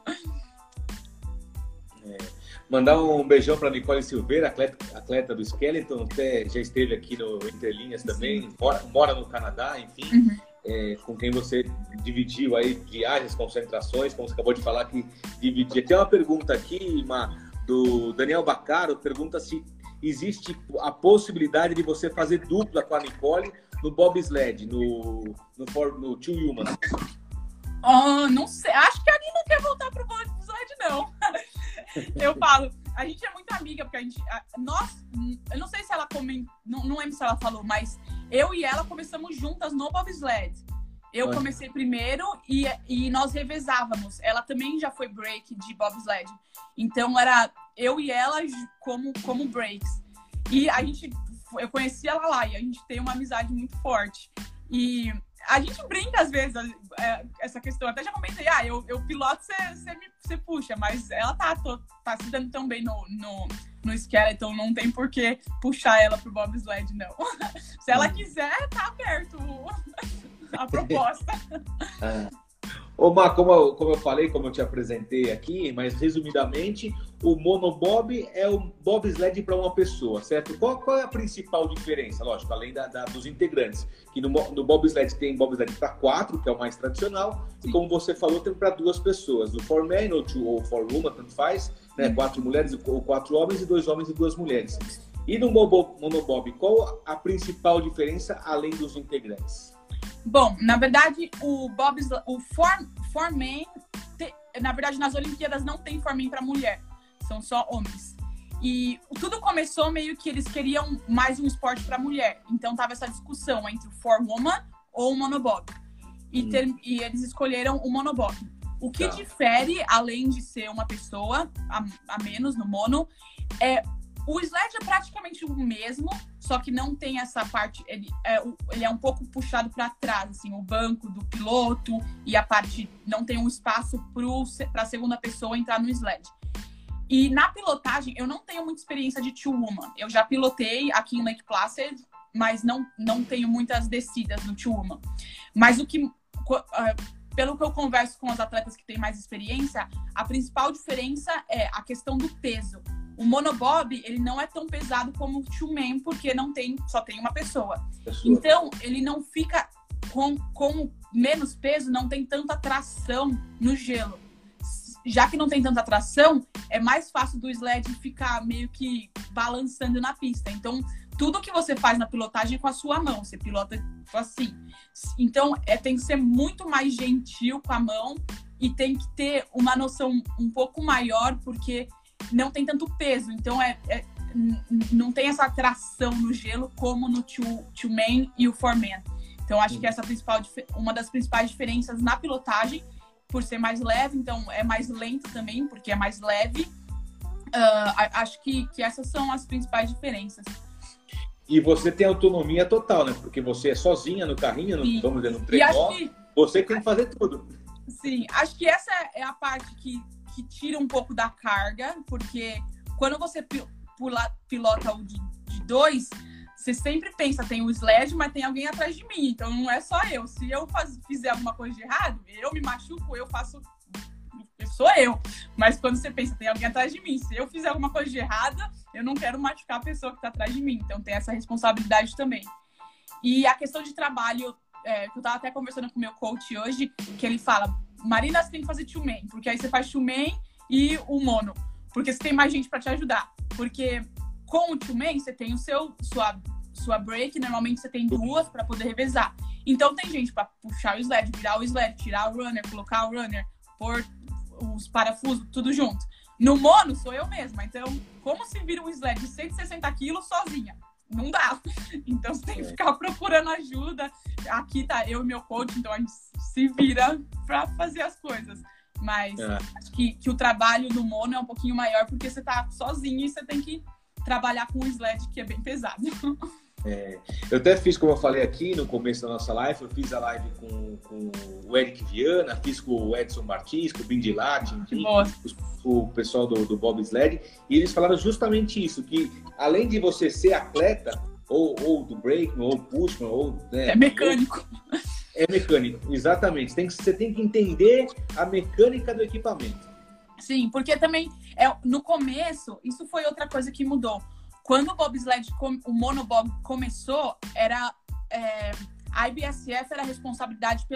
É. Mandar um beijão para Nicole Silveira, atleta, atleta, do Skeleton, até já esteve aqui no Interlinhas também, mora, mora, no Canadá, enfim, uhum. é, com quem você dividiu aí viagens, concentrações, como você acabou de falar que dividia. Tem uma pergunta aqui, uma, do Daniel Bacaro, pergunta se existe a possibilidade de você fazer dupla com a Nicole no bobsled, no, no, no Two Human. Oh, não sei, acho que a Ani não quer voltar pro bobsled, não. [laughs] eu falo, a gente é muito amiga, porque a gente. A, nós. Eu não sei se ela comentou. Não, não lembro se ela falou, mas eu e ela começamos juntas no bobsled. Eu Olha. comecei primeiro e, e nós revezávamos. Ela também já foi break de bobsled. Então era eu e ela como, como breaks. E a gente. Eu conheci ela lá e a gente tem uma amizade muito forte. E a gente brinca às vezes é, essa questão. Até já comentei, ah, eu, eu piloto, você puxa, mas ela tá, tô, tá se dando tão bem no, no, no Skeleton, não tem por que puxar ela pro bobsled, não. [laughs] se ela hum. quiser, tá aberto [laughs] a proposta. Ah. [laughs] Ô, Mar, como eu, como eu falei, como eu te apresentei aqui, mas resumidamente, o monobob é o bobsled para uma pessoa, certo? Qual, qual, é a principal diferença? Lógico, além da, da dos integrantes, que no, no bobsled tem bobsled para quatro, que é o mais tradicional, Sim. e como você falou, tem para duas pessoas. No four man ou, two, ou four woman, tanto faz, né? Quatro mulheres ou quatro homens e dois homens e duas mulheres. E no monobob, qual a principal diferença além dos integrantes? Bom, na verdade, o Bob, o Form, Foreman, na verdade, nas Olimpíadas não tem Foreman para mulher, são só homens. E tudo começou meio que eles queriam mais um esporte para mulher. Então tava essa discussão entre o Four Woman ou o Monobob. E, hum. ter, e eles escolheram o Monobob. O que tá. difere, além de ser uma pessoa a, a menos no mono, é o sled é praticamente o mesmo, só que não tem essa parte. Ele é, ele é um pouco puxado para trás, assim, o banco do piloto e a parte. Não tem um espaço para a segunda pessoa entrar no sled. E na pilotagem, eu não tenho muita experiência de two woman. Eu já pilotei aqui em Lake Placid, mas não, não tenho muitas descidas no two woman. Mas o que. Uh, pelo que eu converso com os atletas que têm mais experiência, a principal diferença é a questão do peso. O monobob, ele não é tão pesado como o two-man, porque não tem, só tem uma pessoa. pessoa. Então, ele não fica com, com menos peso, não tem tanta tração no gelo. Já que não tem tanta tração, é mais fácil do sled ficar meio que balançando na pista. Então, tudo que você faz na pilotagem é com a sua mão, você pilota assim. Então, é, tem que ser muito mais gentil com a mão e tem que ter uma noção um pouco maior, porque não tem tanto peso. Então é, é não tem essa tração no gelo como no two, two man e o four man. Então acho que essa é principal uma das principais diferenças na pilotagem por ser mais leve, então é mais lento também porque é mais leve. Uh, acho que, que essas são as principais diferenças. E você tem autonomia total, né? Porque você é sozinha no carrinho, no, vamos dizer, no trenó. Que... Você tem que fazer tudo. Sim, acho que essa é a parte que que tira um pouco da carga, porque quando você pula, pilota o de, de dois, você sempre pensa, tem o sled, mas tem alguém atrás de mim. Então não é só eu. Se eu faz, fizer alguma coisa de errado, eu me machuco, eu faço. Sou eu. Mas quando você pensa, tem alguém atrás de mim. Se eu fizer alguma coisa de errada, eu não quero machucar a pessoa que está atrás de mim. Então tem essa responsabilidade também. E a questão de trabalho, é, que eu estava até conversando com o meu coach hoje, que ele fala: Marina, você tem que fazer two man, porque aí você faz two man e o mono, porque você tem mais gente para te ajudar. Porque com o two man você tem o seu sua sua break, normalmente você tem duas para poder revezar. Então tem gente para puxar o sled, virar o sled, tirar o runner, colocar o runner, pôr os parafusos, tudo junto. No mono sou eu mesma, então como se vira um sled de 160 quilos sozinha? Não dá. [laughs] Então você tem que é. ficar procurando ajuda. Aqui tá eu e meu coach, então a gente se vira para fazer as coisas. Mas é. acho que, que o trabalho no mono é um pouquinho maior porque você tá sozinho e você tem que trabalhar com um sled que é bem pesado. [laughs] É, eu até fiz, como eu falei aqui no começo da nossa live, eu fiz a live com, com o Eric Viana, fiz com o Edson Martins, com o Bindi Latin, o pessoal do, do Bob Sled, e eles falaram justamente isso, que além de você ser atleta, ou, ou do break, ou pushman, ou... Né, é mecânico. É mecânico, exatamente. Tem que, você tem que entender a mecânica do equipamento. Sim, porque também, é, no começo, isso foi outra coisa que mudou quando o bobsled, o monobob começou, era é, a IBSF era responsabilidade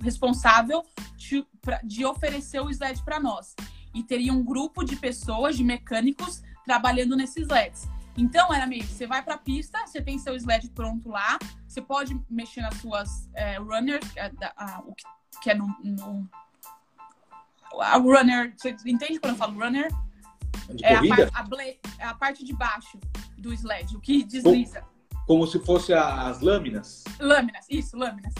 responsável de, de oferecer o sled para nós. E teria um grupo de pessoas, de mecânicos, trabalhando nesses sleds. Então era meio, você vai para a pista, você tem seu sled pronto lá, você pode mexer nas suas é, runners, é, o que, que, é no, no, a runner, você entende quando eu falo runner? De É a, corrida? a ble- é a parte de baixo do sled, o que desliza. Como se fosse as lâminas. Lâminas, isso, lâminas.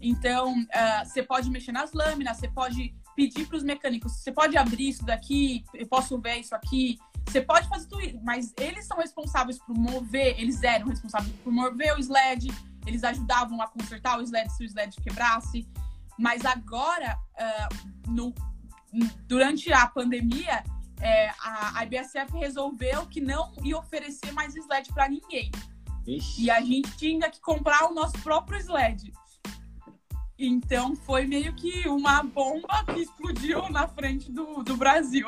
Então, ah, você pode mexer nas lâminas, você pode pedir para os mecânicos, você pode abrir isso daqui, eu posso ver isso aqui, você pode fazer tudo isso, mas eles são responsáveis por mover, eles eram responsáveis por mover o sled, eles ajudavam a consertar o sled se o sled quebrasse, mas agora, ah, no- durante a pandemia, é, a, a IBSF resolveu que não ia oferecer mais sled para ninguém. Ixi. E a gente tinha que comprar o nosso próprio sled. Então foi meio que uma bomba que explodiu na frente do, do Brasil.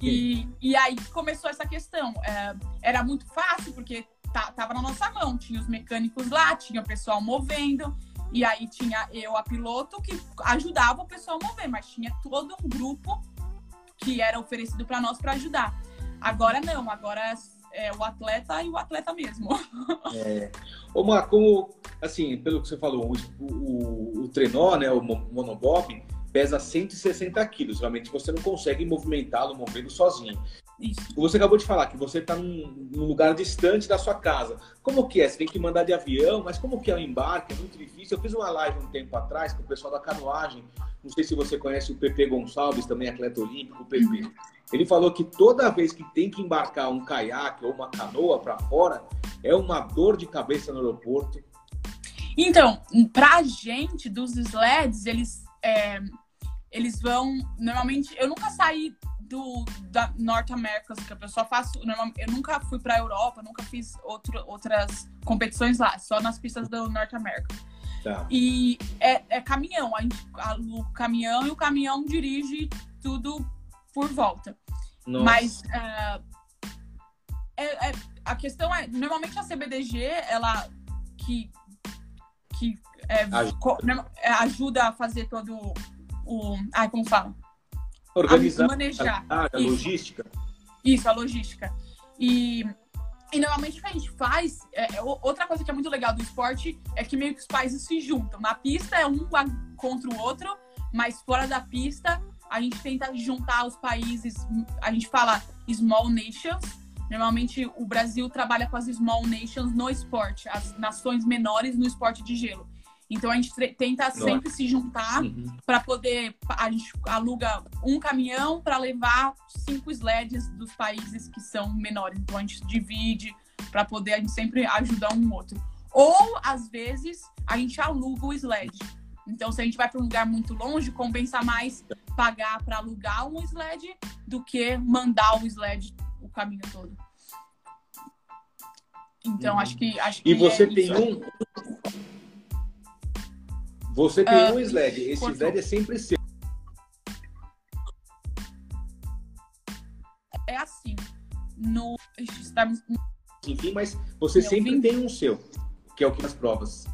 E, e aí começou essa questão. É, era muito fácil, porque tava na nossa mão. Tinha os mecânicos lá, tinha o pessoal movendo. E aí tinha eu, a piloto, que ajudava o pessoal a mover, mas tinha todo um grupo que era oferecido para nós para ajudar. Agora não, agora é o atleta e o atleta mesmo. [laughs] Ô, Mar, como, assim, pelo que você falou, o, o, o trenó, né, o mo- monobob, pesa 160 quilos. Realmente você não consegue movimentá-lo, movendo sozinho. Isso. Você acabou de falar que você está num, num lugar distante da sua casa. Como que é? Você tem que mandar de avião, mas como que é o embarque? É muito difícil. Eu fiz uma live um tempo atrás com o pessoal da canoagem. Não sei se você conhece o PP Gonçalves, também atleta olímpico, o PP. Ele falou que toda vez que tem que embarcar um caiaque ou uma canoa para fora, é uma dor de cabeça no aeroporto. Então, pra gente, dos sleds, eles, é, eles vão. Normalmente, eu nunca saí do da North America, que eu só faço. Eu nunca fui pra Europa, nunca fiz outro, outras competições lá, só nas pistas do North America. Tá. E é, é caminhão, a gente aluga o caminhão e o caminhão dirige tudo por volta. Nossa. Mas ah, é- é- a questão é, normalmente a CBDG, ela que, que é, Ajuda. co- é, ajuda a fazer todo o. Ai, como fala? Organizar a manejar. a, a logística. Isso, a logística. E, e normalmente o que a gente faz, é, é, outra coisa que é muito legal do esporte é que meio que os países se juntam. Na pista é um contra o outro, mas fora da pista a gente tenta juntar os países, a gente fala small nations. Normalmente o Brasil trabalha com as small nations no esporte, as nações menores no esporte de gelo. Então a gente tenta sempre se juntar Uhum. para poder a gente aluga um caminhão para levar cinco sleds dos países que são menores. Então a gente divide para poder a gente sempre ajudar um outro. Ou às vezes a gente aluga o sled. Então se a gente vai para um lugar muito longe, compensa mais pagar para alugar um sled do que mandar o sled o caminho todo. Então Uhum. acho que acho E que você é tem isso. um. Você tem Ah, um sled. Esse cortou. sled é sempre seu. é assim. No está me- Enfim, mas você Me sempre tem um seu, que é o que nas provas.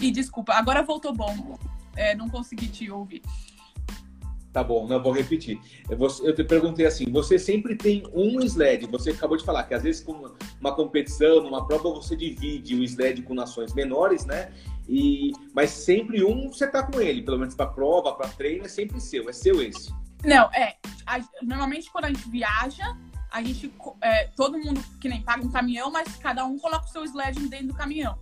E desculpa, agora voltou bom. É, não consegui te ouvir. Tá bom, não vou repetir. Eu te perguntei assim: você sempre tem um sled? Você acabou de falar que às vezes com uma competição, numa prova, você divide o sled com nações menores, né? E mas sempre um você tá com ele, pelo menos para prova, para treino, é sempre seu, é seu esse. Não, é. a- normalmente quando a gente viaja, a gente. é, todo mundo que nem paga um caminhão, mas cada um coloca o seu sled dentro do caminhão.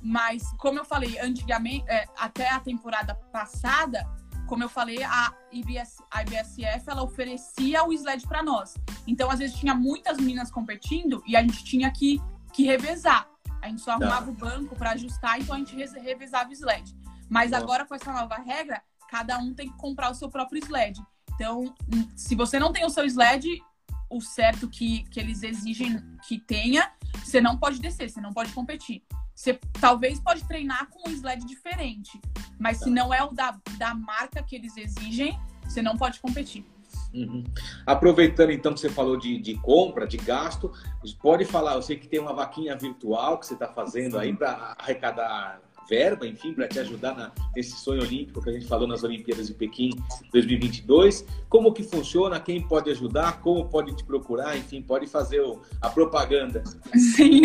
Mas, como eu falei antigamente, é, até a temporada passada, como eu falei, a, IBS, a IBSF ela oferecia o sled para nós. Então, às vezes, tinha muitas meninas competindo e a gente tinha que, que revezar. A gente só arrumava o banco para ajustar, então a gente re- revezava o sled. Mas Nossa. agora, com essa nova regra, cada um tem que comprar o seu próprio sled. Então, hum, se você não tem o seu sled, o certo que, que eles exigem que tenha, você não pode descer, você não pode competir. Você talvez pode treinar com um sled diferente, mas se não é o da, da marca que eles exigem, você não pode competir. Uhum. Aproveitando então que você falou de, de compra, de gasto, pode falar, eu sei que tem uma vaquinha virtual que você está fazendo aí para arrecadar verba, enfim, para te ajudar na, nesse sonho olímpico que a gente falou nas Olimpíadas de Pequim 2022. Como que funciona? Quem pode ajudar? Como pode te procurar? Enfim, pode fazer o- a propaganda. [laughs] Sim,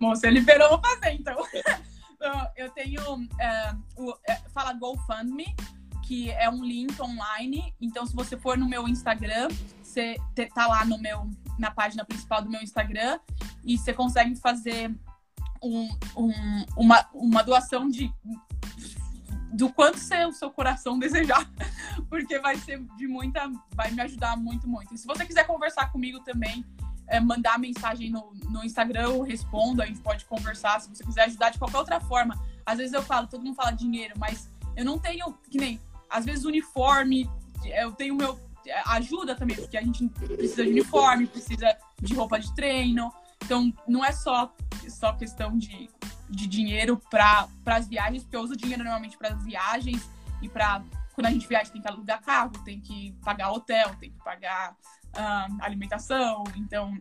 bom, você liberou, vou fazer então. [laughs] Então, Eu tenho é, o é, fala GoFundMe, que é um link online. Então, se você for no meu Instagram, você tá lá no meu, na página principal do meu Instagram e você consegue fazer um, um, uma, uma doação de do quanto seu, o seu coração desejar, [laughs] porque vai ser de muita, vai me ajudar muito, muito. E se você quiser conversar comigo também, é, mandar mensagem no, no Instagram, eu respondo, a gente pode conversar. Se você quiser ajudar de qualquer outra forma, às vezes eu falo, todo mundo fala dinheiro, mas eu não tenho, que nem, às vezes uniforme, eu tenho meu ajuda também, porque a gente precisa de uniforme, precisa de roupa de treino. Então, não é só, só questão de, de dinheiro para as viagens, porque eu uso dinheiro normalmente para as viagens e para. Quando a gente viaja, tem que alugar carro, tem que pagar hotel, tem que pagar uh, alimentação. Então,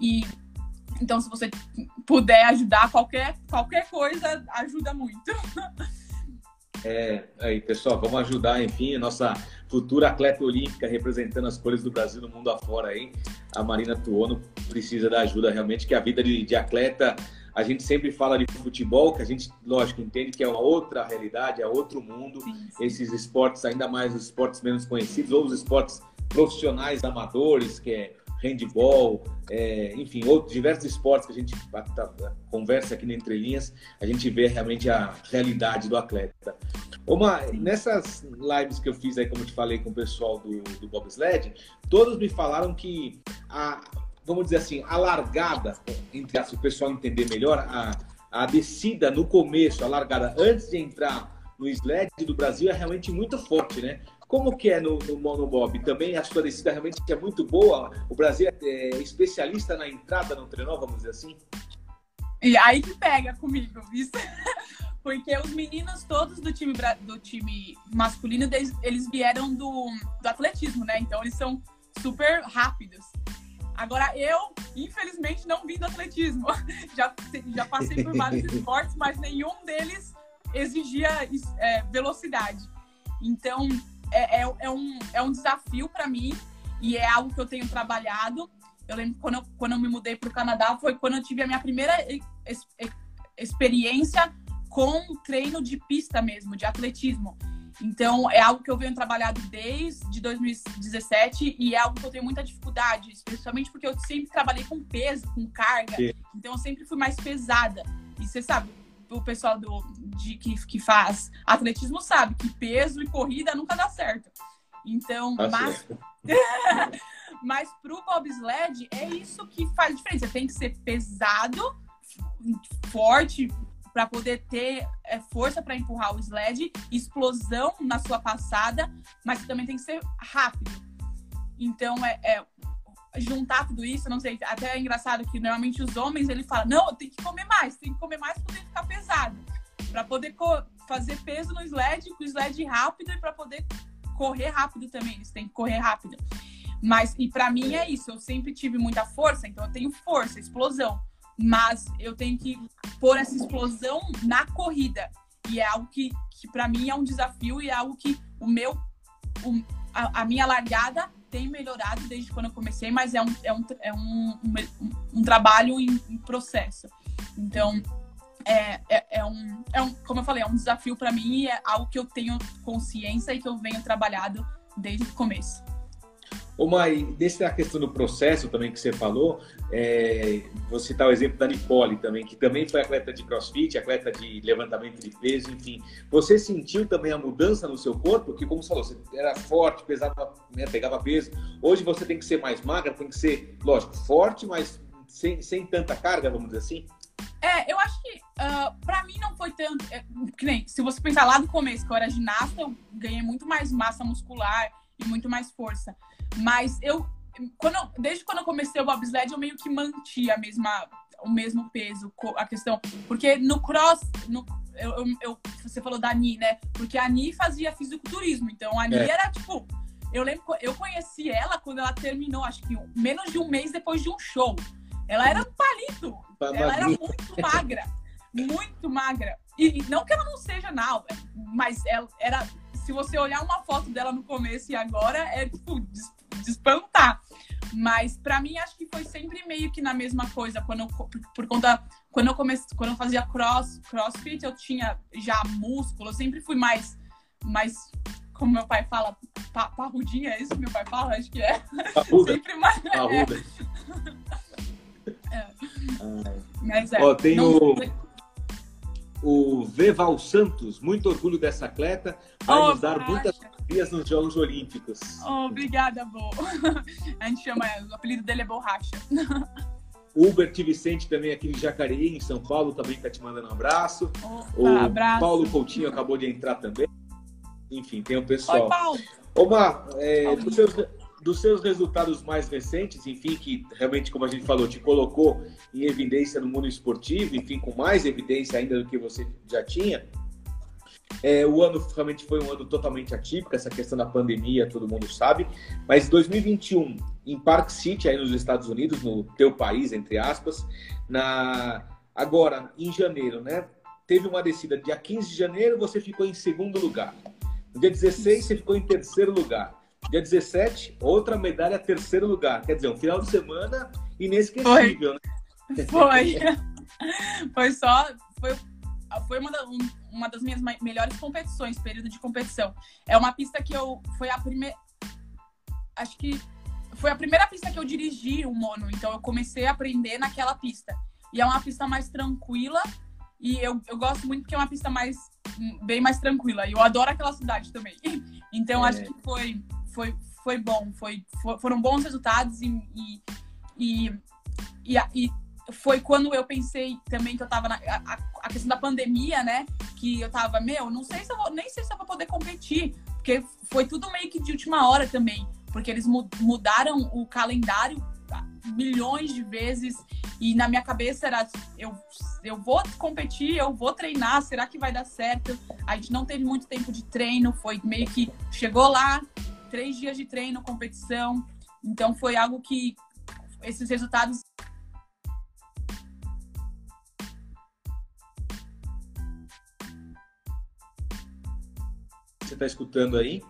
e, então, se você puder ajudar, qualquer, qualquer coisa ajuda muito. [laughs] É, aí, pessoal, vamos ajudar, enfim, a nossa futura atleta olímpica representando as cores do Brasil no mundo afora aí. A Marina Tuono precisa da ajuda realmente, que a vida de, de atleta, a gente sempre fala de futebol, que a gente, lógico, entende que é uma outra realidade, é outro mundo. Sim. Esses esportes, ainda mais os esportes menos conhecidos, ou os esportes profissionais amadores, que é handball, é, enfim, outros, diversos esportes que a gente tá, conversa aqui no Entre Linhas, a gente vê realmente a realidade do atleta. Uma, nessas lives que eu fiz aí, como eu te falei com o pessoal do, do bobsled, todos me falaram que a, vamos dizer assim, a largada, entre as, o pessoal entender melhor, a, a descida no começo, a largada antes de entrar no sled do Brasil é realmente muito forte, né? Como que é no, no monobob? Também a sua descida realmente é muito boa? O Brasil é, é especialista na entrada no trenó, vamos dizer assim? E aí que pega comigo. [laughs] Porque os meninos todos do time, do time masculino, eles, eles vieram do, do atletismo, né? Então eles são super rápidos. Agora, eu, infelizmente, não vim do atletismo. [laughs] Já, já passei por vários [laughs] esportes, mas nenhum deles exigia é, velocidade. Então, é, é, é, um, é um desafio para mim e é algo que eu tenho trabalhado. Eu lembro quando eu, quando eu me mudei para o Canadá, foi quando eu tive a minha primeira ex, experiência com treino de pista mesmo, de atletismo. Então, é algo que eu venho trabalhando desde 2017 e é algo que eu tenho muita dificuldade, especialmente porque eu sempre trabalhei com peso, com carga. Então, eu sempre fui mais pesada. E você sabe, o pessoal do, de, que, que faz atletismo sabe que peso e corrida nunca dá certo. Então, tá mas, [laughs] mas pro bobsled é isso que faz diferença. Tem que ser pesado, forte para poder ter é, força para empurrar o sled, explosão na sua passada, mas também tem que ser rápido. Então é, é juntar tudo isso, não sei, até é engraçado que normalmente os homens ele fala, não, tem que comer mais, tem que comer mais para poder ficar pesado, para poder fazer peso no sled, com o sled rápido e para poder correr rápido também, eles têm que correr rápido. Mas e para mim é isso, eu sempre tive muita força, então eu tenho força, explosão, mas eu tenho que pôr essa explosão na corrida. E é algo que, que para mim é um desafio e é algo que o meu o, a, a minha largada tem melhorado desde quando eu comecei, mas é um, é um, é um, um, um trabalho em, em, processo. Então, é, é, é, um, é um, como eu falei, é um desafio para mim é algo que eu tenho consciência e que eu venho trabalhado desde o começo. Ô Mai, dessa questão do processo também que você falou, é, vou citar o exemplo da Nicole também, que também foi atleta de crossfit, atleta de levantamento de peso, enfim. Você sentiu também a mudança no seu corpo? Porque, como você falou, você era forte, pesava, né, pegava peso. Hoje você tem que ser mais magra, tem que ser, lógico, forte, mas sem, sem tanta carga, vamos dizer assim? É, eu acho que uh, pra mim não foi tanto. É, que nem, se você pensar lá no começo, que eu era ginasta, eu ganhei muito mais massa muscular e muito mais força. Mas eu, quando eu, desde quando eu comecei o bobsled, eu meio que mantia a mesma, o mesmo peso, a questão. Porque no cross, no, eu, eu, eu, você falou da Ani, né? Porque a Ani fazia fisiculturismo. Então a Ani é. era tipo. Eu lembro, eu conheci ela quando ela terminou, acho que menos de um mês depois de um show. Ela era um palito. Ela era muito magra. Muito magra. E não que ela não seja não, mas ela era. Se você olhar uma foto dela no começo e agora, é tipo, de espantar. Mas para mim acho que foi sempre meio que na mesma coisa. Quando eu, por, por conta quando eu comecei, quando eu fazia cross, crossfit, eu tinha já músculo, eu sempre fui mais mais como meu pai fala, pa, parrudinha, é isso que meu pai fala? Acho que é. Parruda. [laughs] Sempre mais. Parruda. [laughs] É. Mas é. Ó, tem não- o, o Veval Santos, muito orgulho dessa atleta, vai Oh, nos dar muitas alegrias nos Jogos Olímpicos. Oh, obrigada, Bo. [laughs] A gente chama, o apelido dele é Borracha. [laughs] O Hubert Vicente também aqui de Jacareí, em São Paulo, também está te mandando um abraço. O Opa, abraço. Paulo Coutinho acabou de entrar também. Enfim, tem o Oi, pessoal. Paulo. Ô, Mar, é, dos, seus, dos seus resultados mais recentes, enfim, que realmente, como a gente falou, te colocou em evidência no mundo esportivo, enfim, com mais evidência ainda do que você já tinha. É, o ano realmente foi um ano totalmente atípico, essa questão da pandemia, todo mundo sabe. Mas 2021, em Park City, aí nos Estados Unidos, no teu país, entre aspas, na agora, em janeiro, né? Teve uma descida dia 15 de janeiro, você ficou em segundo lugar. No dia 16, você ficou em terceiro lugar. Dia 17, outra medalha, terceiro lugar. Quer dizer, um final de semana inesquecível, né? Foi. [laughs] Foi só. Foi, foi uma, da- um- uma das minhas melhores competições, período de competição. É uma pista que eu. Foi a primeira. Acho que foi a primeira pista que eu dirigi o mono, então eu comecei a aprender naquela pista. E é uma pista mais tranquila. E eu, eu gosto muito porque é uma pista mais bem mais tranquila. E eu adoro aquela cidade também. [laughs] Então É. acho que foi, foi, foi bom. Foi, fo- foram bons resultados e, e, e, e foi quando eu pensei também que eu tava na a, a questão da pandemia, né? Que eu tava, meu, não sei se eu vou, nem sei se eu vou poder competir, porque foi tudo meio que de última hora também, porque eles mu- mudaram o calendário milhões de vezes e na minha cabeça era eu, eu vou competir, eu vou treinar, será que vai dar certo? A gente não teve muito tempo de treino, foi meio que chegou lá, três dias de treino, competição, então foi algo que esses resultados Você está escutando aí?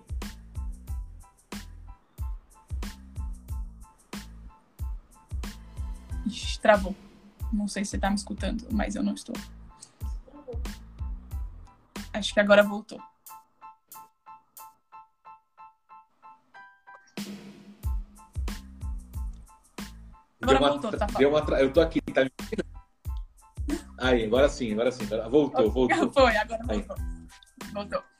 Ixi, travou. Não sei se você tá me escutando, mas eu não estou. Acho que agora voltou. Agora uma- voltou, tá uma tra- Eu tô aqui, tá me? Aí, agora sim, agora sim. Voltou, [laughs] voltou. Foi, agora Aí. voltou. Voltou. voltou.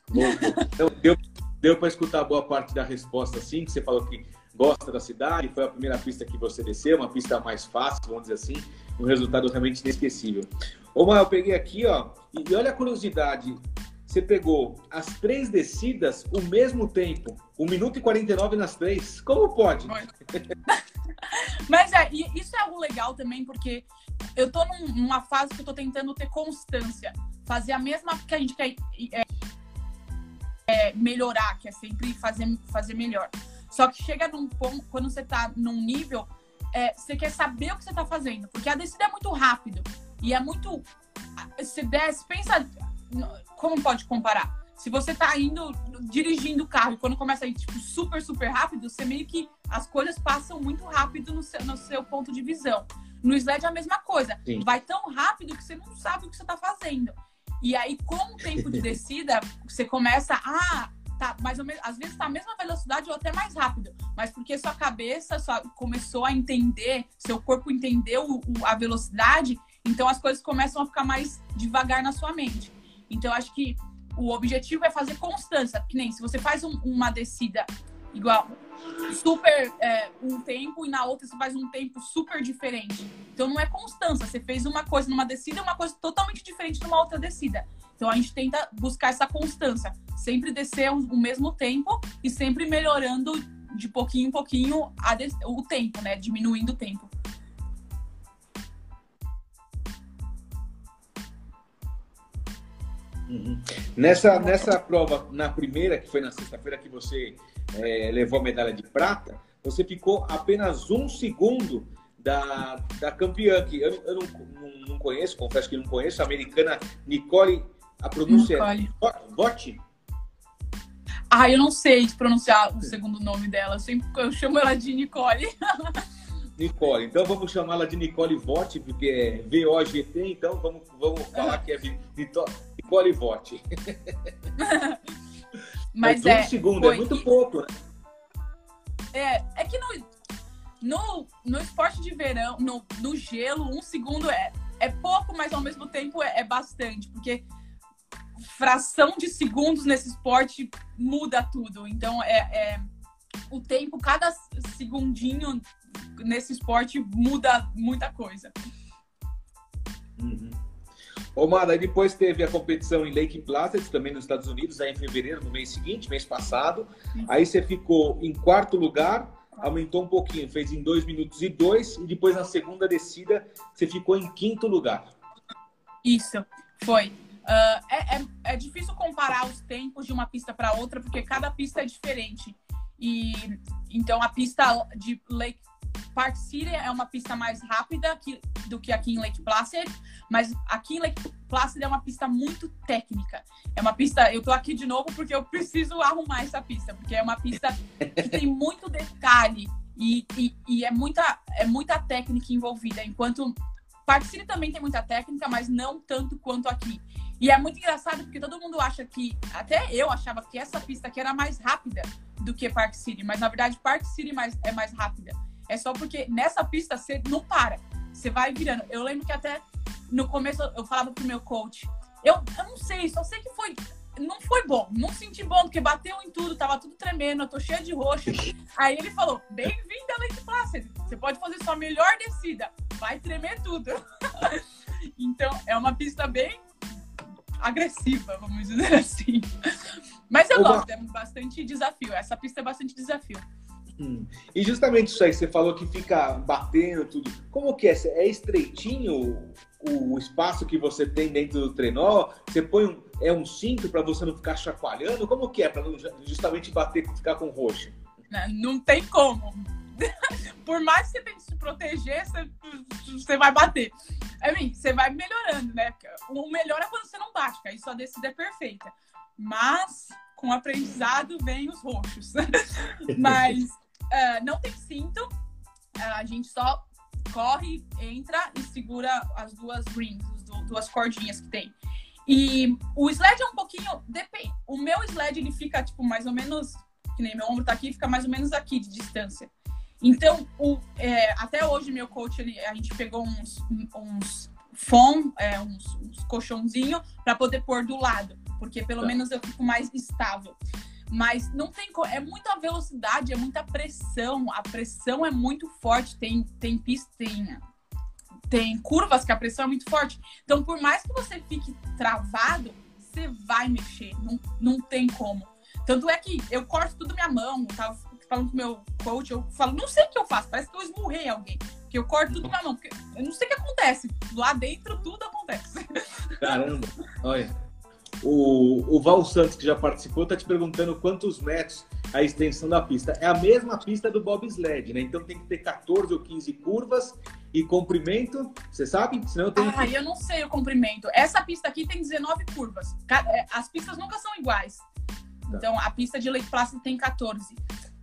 Então, deu deu para escutar boa parte da resposta, sim, que você falou que gosta da cidade, foi a primeira pista que você desceu, uma pista mais fácil, vamos dizer assim, um resultado realmente inesquecível. Ô, Mar, eu peguei aqui, ó, e, e olha a curiosidade. Você pegou as três descidas o mesmo tempo, 1 minuto e 49 nas três. Como pode? [laughs] Mas é, isso é algo legal também, porque eu tô num- numa fase que eu tô tentando ter constância. Fazer a mesma que a gente quer é, é, melhorar, que é sempre fazer, fazer melhor. Só que chega num ponto, quando você tá num nível, é, você quer saber o que você tá fazendo. Porque a descida é muito rápido. E é muito. Você desce, pensa. Como pode comparar? Se você tá indo, dirigindo o carro e quando começa a ir, tipo, super, super rápido, você meio que as coisas passam muito rápido no seu, no seu ponto de visão. No sled é a mesma coisa. Sim. Vai tão rápido que você não sabe o que você tá fazendo. E aí, com o tempo de [laughs] descida, você começa a. Tá, mais ou menos, às vezes tá a mesma velocidade ou até mais rápido, mas porque sua cabeça só começou a entender, seu corpo entendeu o- a velocidade, então as coisas começam a ficar mais devagar na sua mente. Então, eu acho que o objetivo é fazer constância, que nem se você faz um- uma descida igual super é, um tempo e na outra você faz um tempo super diferente. Então não é constância. Você fez uma coisa numa descida e uma coisa totalmente diferente numa outra descida. Então a gente tenta buscar essa constância, sempre descer o mesmo tempo e sempre melhorando de pouquinho em pouquinho o tempo, né? Diminuindo o tempo. Uhum. Nessa, nessa prova, na primeira, que foi na sexta-feira que você é, levou a medalha de prata, você ficou apenas um segundo da, da campeã, que eu, eu não, não, não conheço, confesso que não conheço, a americana Nicole, a pronúncia Nicole. é Votti? Ah, eu não sei pronunciar o segundo nome dela. Eu sempre eu chamo ela de Nicole. [laughs] Nicole. Então vamos chamá-la de Nicole Votti, porque é V-O-G-T, então vamos, vamos falar que é Nicole Votti. [laughs] Mas é, um segundo, é foi... é muito pouco, né? É, é que no, no, no esporte de verão, no, no gelo, um segundo é, é pouco, mas ao mesmo tempo é, é bastante, porque fração de segundos nesse esporte muda tudo. Então, é, é, o tempo, cada segundinho nesse esporte muda muita coisa. Uhum. Omar, aí depois teve a competição em Lake Placid, também nos Estados Unidos, aí em fevereiro, no mês seguinte, mês passado. Aí você ficou em quarto lugar, aumentou um pouquinho, fez em 2 minutos e 2, e depois na segunda descida você ficou em quinto lugar. Isso, foi. Uh, é, é, é, difícil comparar os tempos de uma pista para outra, porque cada pista é diferente. E então a pista de Lake Park City é uma pista mais rápida do que aqui em Lake Placid, mas aqui em Lake Placid é uma pista muito técnica. É uma pista, eu tô aqui de novo porque eu preciso arrumar essa pista, porque é uma pista que tem muito detalhe e, e, e é, muita, é muita técnica envolvida, enquanto Park City também tem muita técnica, mas não tanto quanto aqui. E é muito engraçado porque todo mundo acha que, até eu achava que essa pista aqui era mais rápida do que Park City, mas na verdade Park City mais, é mais rápida. É só porque nessa pista você não para, você vai virando. Eu lembro que até no começo eu falava pro meu coach, eu, eu não sei, só sei que foi não foi bom, não senti bom, porque bateu em tudo, tava tudo tremendo, eu tô cheia de roxo. Aí ele falou: bem-vindo a Lake Placid, você pode fazer sua melhor descida, vai tremer tudo. [laughs] então é uma pista bem agressiva, vamos dizer assim. Mas eu gosto, é bastante desafio. Essa pista é bastante desafio. Hum. E justamente isso aí, você falou que fica batendo tudo. Como que é? É estreitinho o espaço que você tem dentro do trenó? Você põe um, é um cinto para você não ficar chacoalhando? Como que é para justamente bater, ficar com roxo? Não, não tem como. [laughs] Por mais que você tenha que se proteger, você, você vai bater. Mean, você vai melhorando, né? O melhor é quando você não bate, aí sua descida é perfeita. Mas com o aprendizado vem os roxos. [laughs] Mas uh, não tem cinto, uh, a gente só corre, entra e segura as duas rings, as duas cordinhas que tem. E o sled é um pouquinho. Depende. O meu sled ele fica, tipo, mais ou menos. Que nem meu ombro tá aqui, fica mais ou menos aqui de distância. Então, o, é, até hoje, meu coach, ele, a gente pegou uns, uns foam, é, uns, uns colchãozinhos para poder pôr do lado, porque pelo tá. menos eu fico mais estável. Mas não tem é muita velocidade, é muita pressão, a pressão é muito forte, tem tem pista, tem, curvas que a pressão é muito forte. Então, por mais que você fique travado, você vai mexer, não, não tem como. Tanto é que eu corto tudo minha mão, tava falando com meu coach, eu falo, não sei o que eu faço, parece que eu esmurrei alguém. Porque eu corto tudo na mão, porque eu não sei o que acontece. Lá dentro tudo acontece. Caramba, olha. O, o Val Santos, que já participou, está te perguntando quantos metros a extensão da pista. É a mesma pista do bobsled, né? Então tem que ter 14 ou 15 curvas e comprimento, você sabe? Senão eu tenho ah, eu não sei o comprimento. Essa pista aqui tem 19 curvas. É, as pistas nunca são iguais. Tá. Então a pista de Lake Placid tem 14.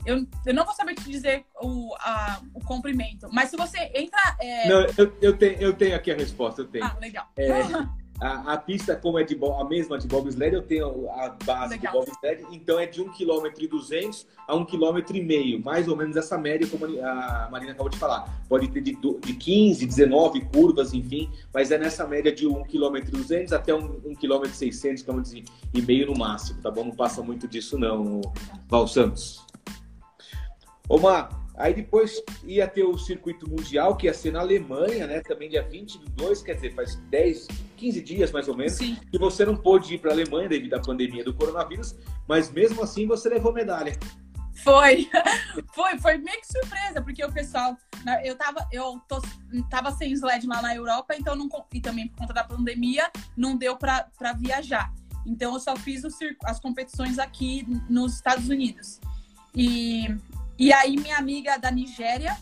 Eu, eu não vou saber te dizer o, a, o comprimento, mas se você entra. É... Não, eu, eu, tenho, eu tenho aqui a resposta, eu tenho. Ah, legal. É, [laughs] a, a, pista, como é de a mesma de bobsled, eu tenho a base legal. do bobsled, então é de 1,2 km a 1,5 km, mais ou menos essa média, como a Marina acabou de falar. Pode ter de, de 15, 19 curvas, enfim, mas é nessa média de 1,2 km até 1,6 km, 600 km e meio no máximo, tá bom? Não passa muito disso não, Val Santos. Omar, aí depois ia ter o circuito mundial, que ia ser na Alemanha, né? Também dia 22, quer dizer, faz 10, 15 dias mais ou menos, Sim. que você não pôde ir para a Alemanha devido à pandemia do coronavírus, mas mesmo assim você levou medalha. Foi, [laughs] foi, foi meio que surpresa, porque o pessoal, eu tava, eu tô, tava sem sled lá na Europa, então não, e também por conta da pandemia, não deu para viajar. Então eu só fiz o, as competições aqui nos Estados Unidos. E e aí minha amiga da Nigéria,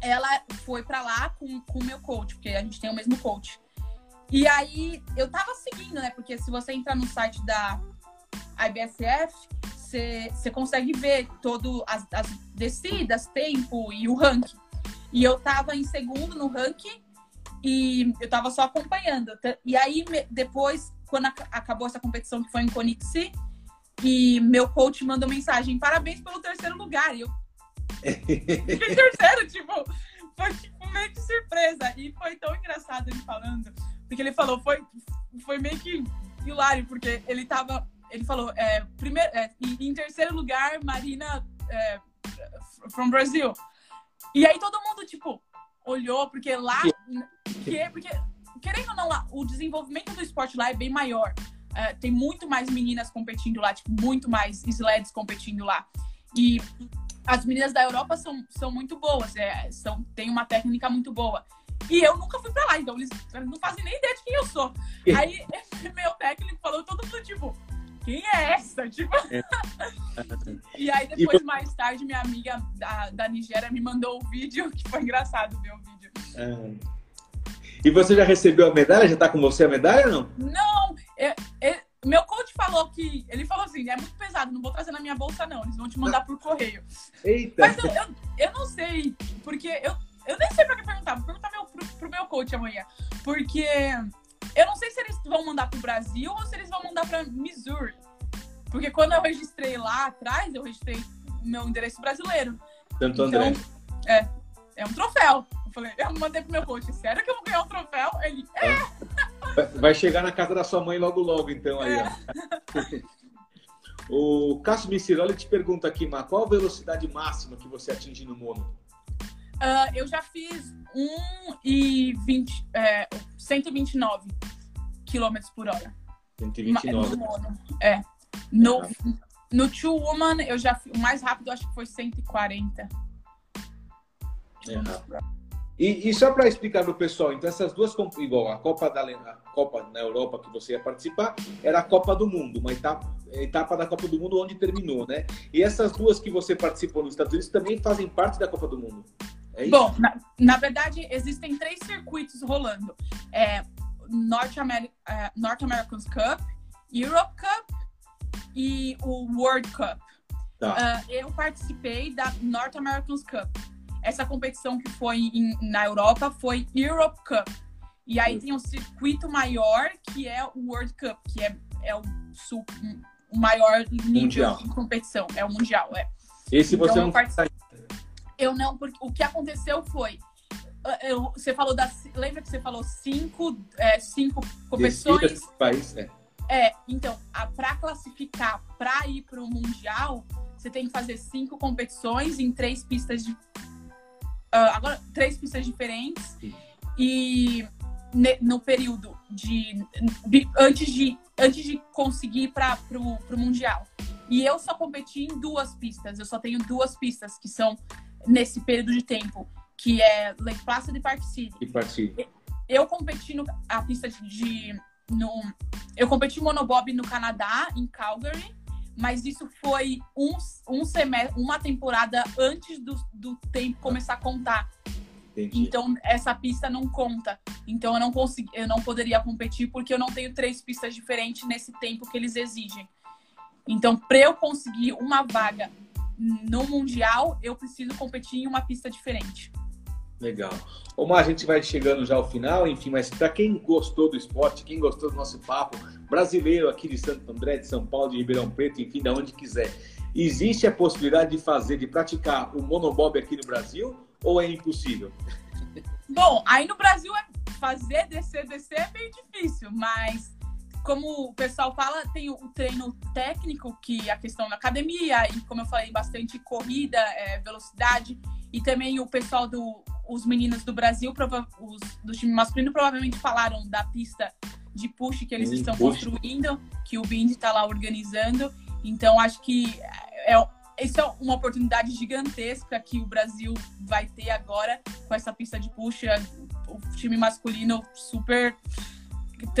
ela foi para lá com o meu coach, porque a gente tem o mesmo coach. E aí eu tava seguindo, né? Porque se você entrar no site da IBSF, você consegue ver todo as, as descidas, tempo e o ranking. E eu tava em segundo no ranking e eu tava só acompanhando. E aí depois, quando acabou essa competição que foi em Conixi, E meu coach mandou mensagem: parabéns pelo terceiro lugar. E eu fiquei [laughs] terceiro, tipo, foi tipo, meio que surpresa. E foi tão engraçado ele falando, porque ele falou, foi, foi meio que hilário, porque ele tava. Ele falou, é, primeiro, é, em terceiro lugar, Marina é, from Brasil. E aí todo mundo, tipo, olhou, porque lá. Que, porque, querendo ou não, lá, o desenvolvimento do esporte lá é bem maior. É, tem muito mais meninas competindo lá, tipo, muito mais sleds competindo lá. E as meninas da Europa são, são muito boas, é, são, tem uma técnica muito boa. E eu nunca fui pra lá, então eles não fazem nem ideia de quem eu sou. Aí meu técnico falou, todo mundo, tipo, quem é essa? [laughs] Tipo. É. [laughs] e aí, depois, mais tarde, minha amiga da, da Nigéria me mandou o um vídeo, [laughs] que foi engraçado ver o vídeo. É. E você já recebeu a medalha? Já tá com você a medalha ou não? Não! Eu, eu, meu coach falou que. Ele falou assim: é muito pesado, não vou trazer na minha bolsa, não. Eles vão te mandar por correio. Eita! Mas eu, eu, eu não sei, porque eu, eu nem sei pra que perguntar. Vou perguntar meu, pro, pro meu coach amanhã. Porque eu não sei se eles vão mandar pro Brasil ou se eles vão mandar pra Missouri. Porque quando eu registrei lá atrás, eu registrei meu endereço brasileiro. Santo André. Então, é, é um troféu. Eu falei, eu mandei pro meu coach, sério que eu vou ganhar um troféu? Ele, é! Vai chegar na casa da sua mãe logo logo, então, aí, é. [laughs] O Cássio Miciroli te pergunta aqui, Má, qual a velocidade máxima que você atinge no mono? Uh, eu já fiz 1 e 20, é, 129 km por hora. 129. No mono. É. No, no Two Woman, eu já o mais rápido acho que foi 140. É e, e, só para explicar para o pessoal, então essas duas, igual a Copa da a Copa na Europa que você ia participar, era a Copa do Mundo, uma etapa, etapa da Copa do Mundo onde terminou, né? E essas duas que você participou nos Estados Unidos também fazem parte da Copa do Mundo. É Bom, na, na, verdade, existem três circuitos rolando. É, North, Ameri uh, North Americans Cup, Europe Cup e o World Cup. Tá. Uh, eu participei da North Americans Cup. Essa competição que foi em, na Europa foi Europe Cup. E aí tem um circuito maior que é o World Cup, que é, é o, o maior nível mundial. de competição. É o mundial, é. Esse então, você não. Eu não, porque o que aconteceu foi eu, você falou das. Lembra que você falou cinco, é, cinco competições? País, é. é, então, para classificar para ir para o Mundial, você tem que fazer cinco competições em três pistas de. Uh, agora, três pistas diferentes. Sim. E ne, no período de, de, antes de antes de conseguir para o Mundial. E eu só competi em duas pistas. Eu só tenho duas pistas que são nesse período de tempo que é Lake Placid e Park City. E Park City. Eu competi no, a pista de no, eu competi monobob no Canadá, em Calgary, mas isso foi um, um semestre, uma temporada antes do, do tempo começar a contar. Entendi. Então essa pista não conta. Então eu não consegui, eu não poderia competir porque eu não tenho três pistas diferentes nesse tempo que eles exigem. Então, para eu conseguir uma vaga no mundial, eu preciso competir em uma pista diferente. Legal. Omar, a gente vai chegando já ao final, enfim, mas para quem gostou do esporte, quem gostou do nosso papo, brasileiro aqui de Santo André, de São Paulo, de Ribeirão Preto, enfim, de onde quiser, existe a possibilidade de fazer, de praticar o monobob aqui no Brasil ou é impossível? Bom, aí no Brasil é fazer descer, descer é meio difícil, mas como o pessoal fala, tem o treino técnico, que é a questão da academia, e como eu falei, bastante corrida, é, velocidade, e também o pessoal do os meninos do Brasil, os, do time masculino, provavelmente falaram da pista de push que eles estão push. construindo, que o Bind está lá organizando. Então, acho que é, isso é uma oportunidade gigantesca que o Brasil vai ter agora com essa pista de push. O time masculino super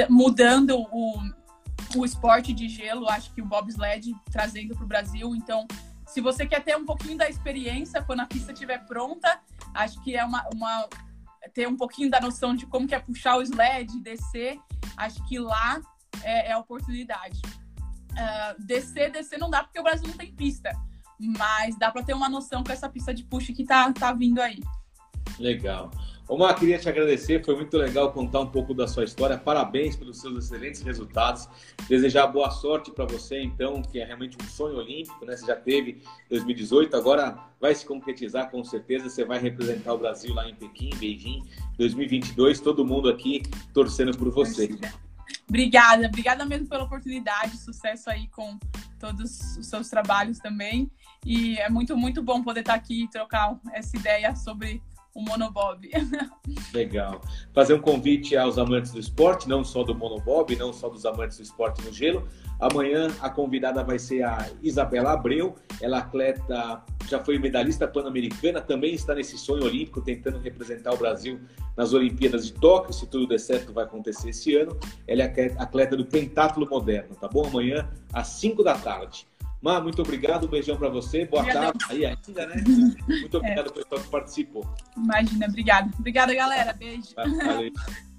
mudando o, o esporte de gelo, acho que o bobsled trazendo para o Brasil. Então, se você quer ter um pouquinho da experiência quando a pista estiver pronta, acho que é uma, uma ter um pouquinho da noção de como que é puxar o sled, descer, acho que lá é, é a oportunidade. Uh, descer, descer não dá porque o Brasil não tem pista, mas dá para ter uma noção com essa pista de push que tá, tá vindo aí. Legal. Omar, queria te agradecer, foi muito legal contar um pouco da sua história. Parabéns pelos seus excelentes resultados. Desejar boa sorte para você, então, que é realmente um sonho olímpico, né? Você já teve 2018, agora vai se concretizar com certeza. Você vai representar o Brasil lá em Pequim, Beijing, 2022. Todo mundo aqui torcendo por você. Obrigada, obrigada mesmo pela oportunidade. Sucesso aí com todos os seus trabalhos também. E é muito, muito bom poder estar aqui e trocar essa ideia sobre o monobob. [laughs] Legal. Fazer um convite aos amantes do esporte, não só do monobob, não só dos amantes do esporte no gelo. Amanhã a convidada vai ser a Isabela Abreu. Ela é atleta, já foi medalhista pan-americana, também está nesse sonho olímpico, tentando representar o Brasil nas Olimpíadas de Tóquio. Se tudo der certo, vai acontecer esse ano. Ela é atleta do pentátulo moderno, tá bom? Amanhã às 5 da tarde. Má, muito obrigado, um beijão para você. Boa obrigada. tarde. Aí ainda, né? [laughs] Muito obrigado é. pessoal que participou. Imagina, obrigada. Obrigada, galera. Beijo. Valeu. [laughs]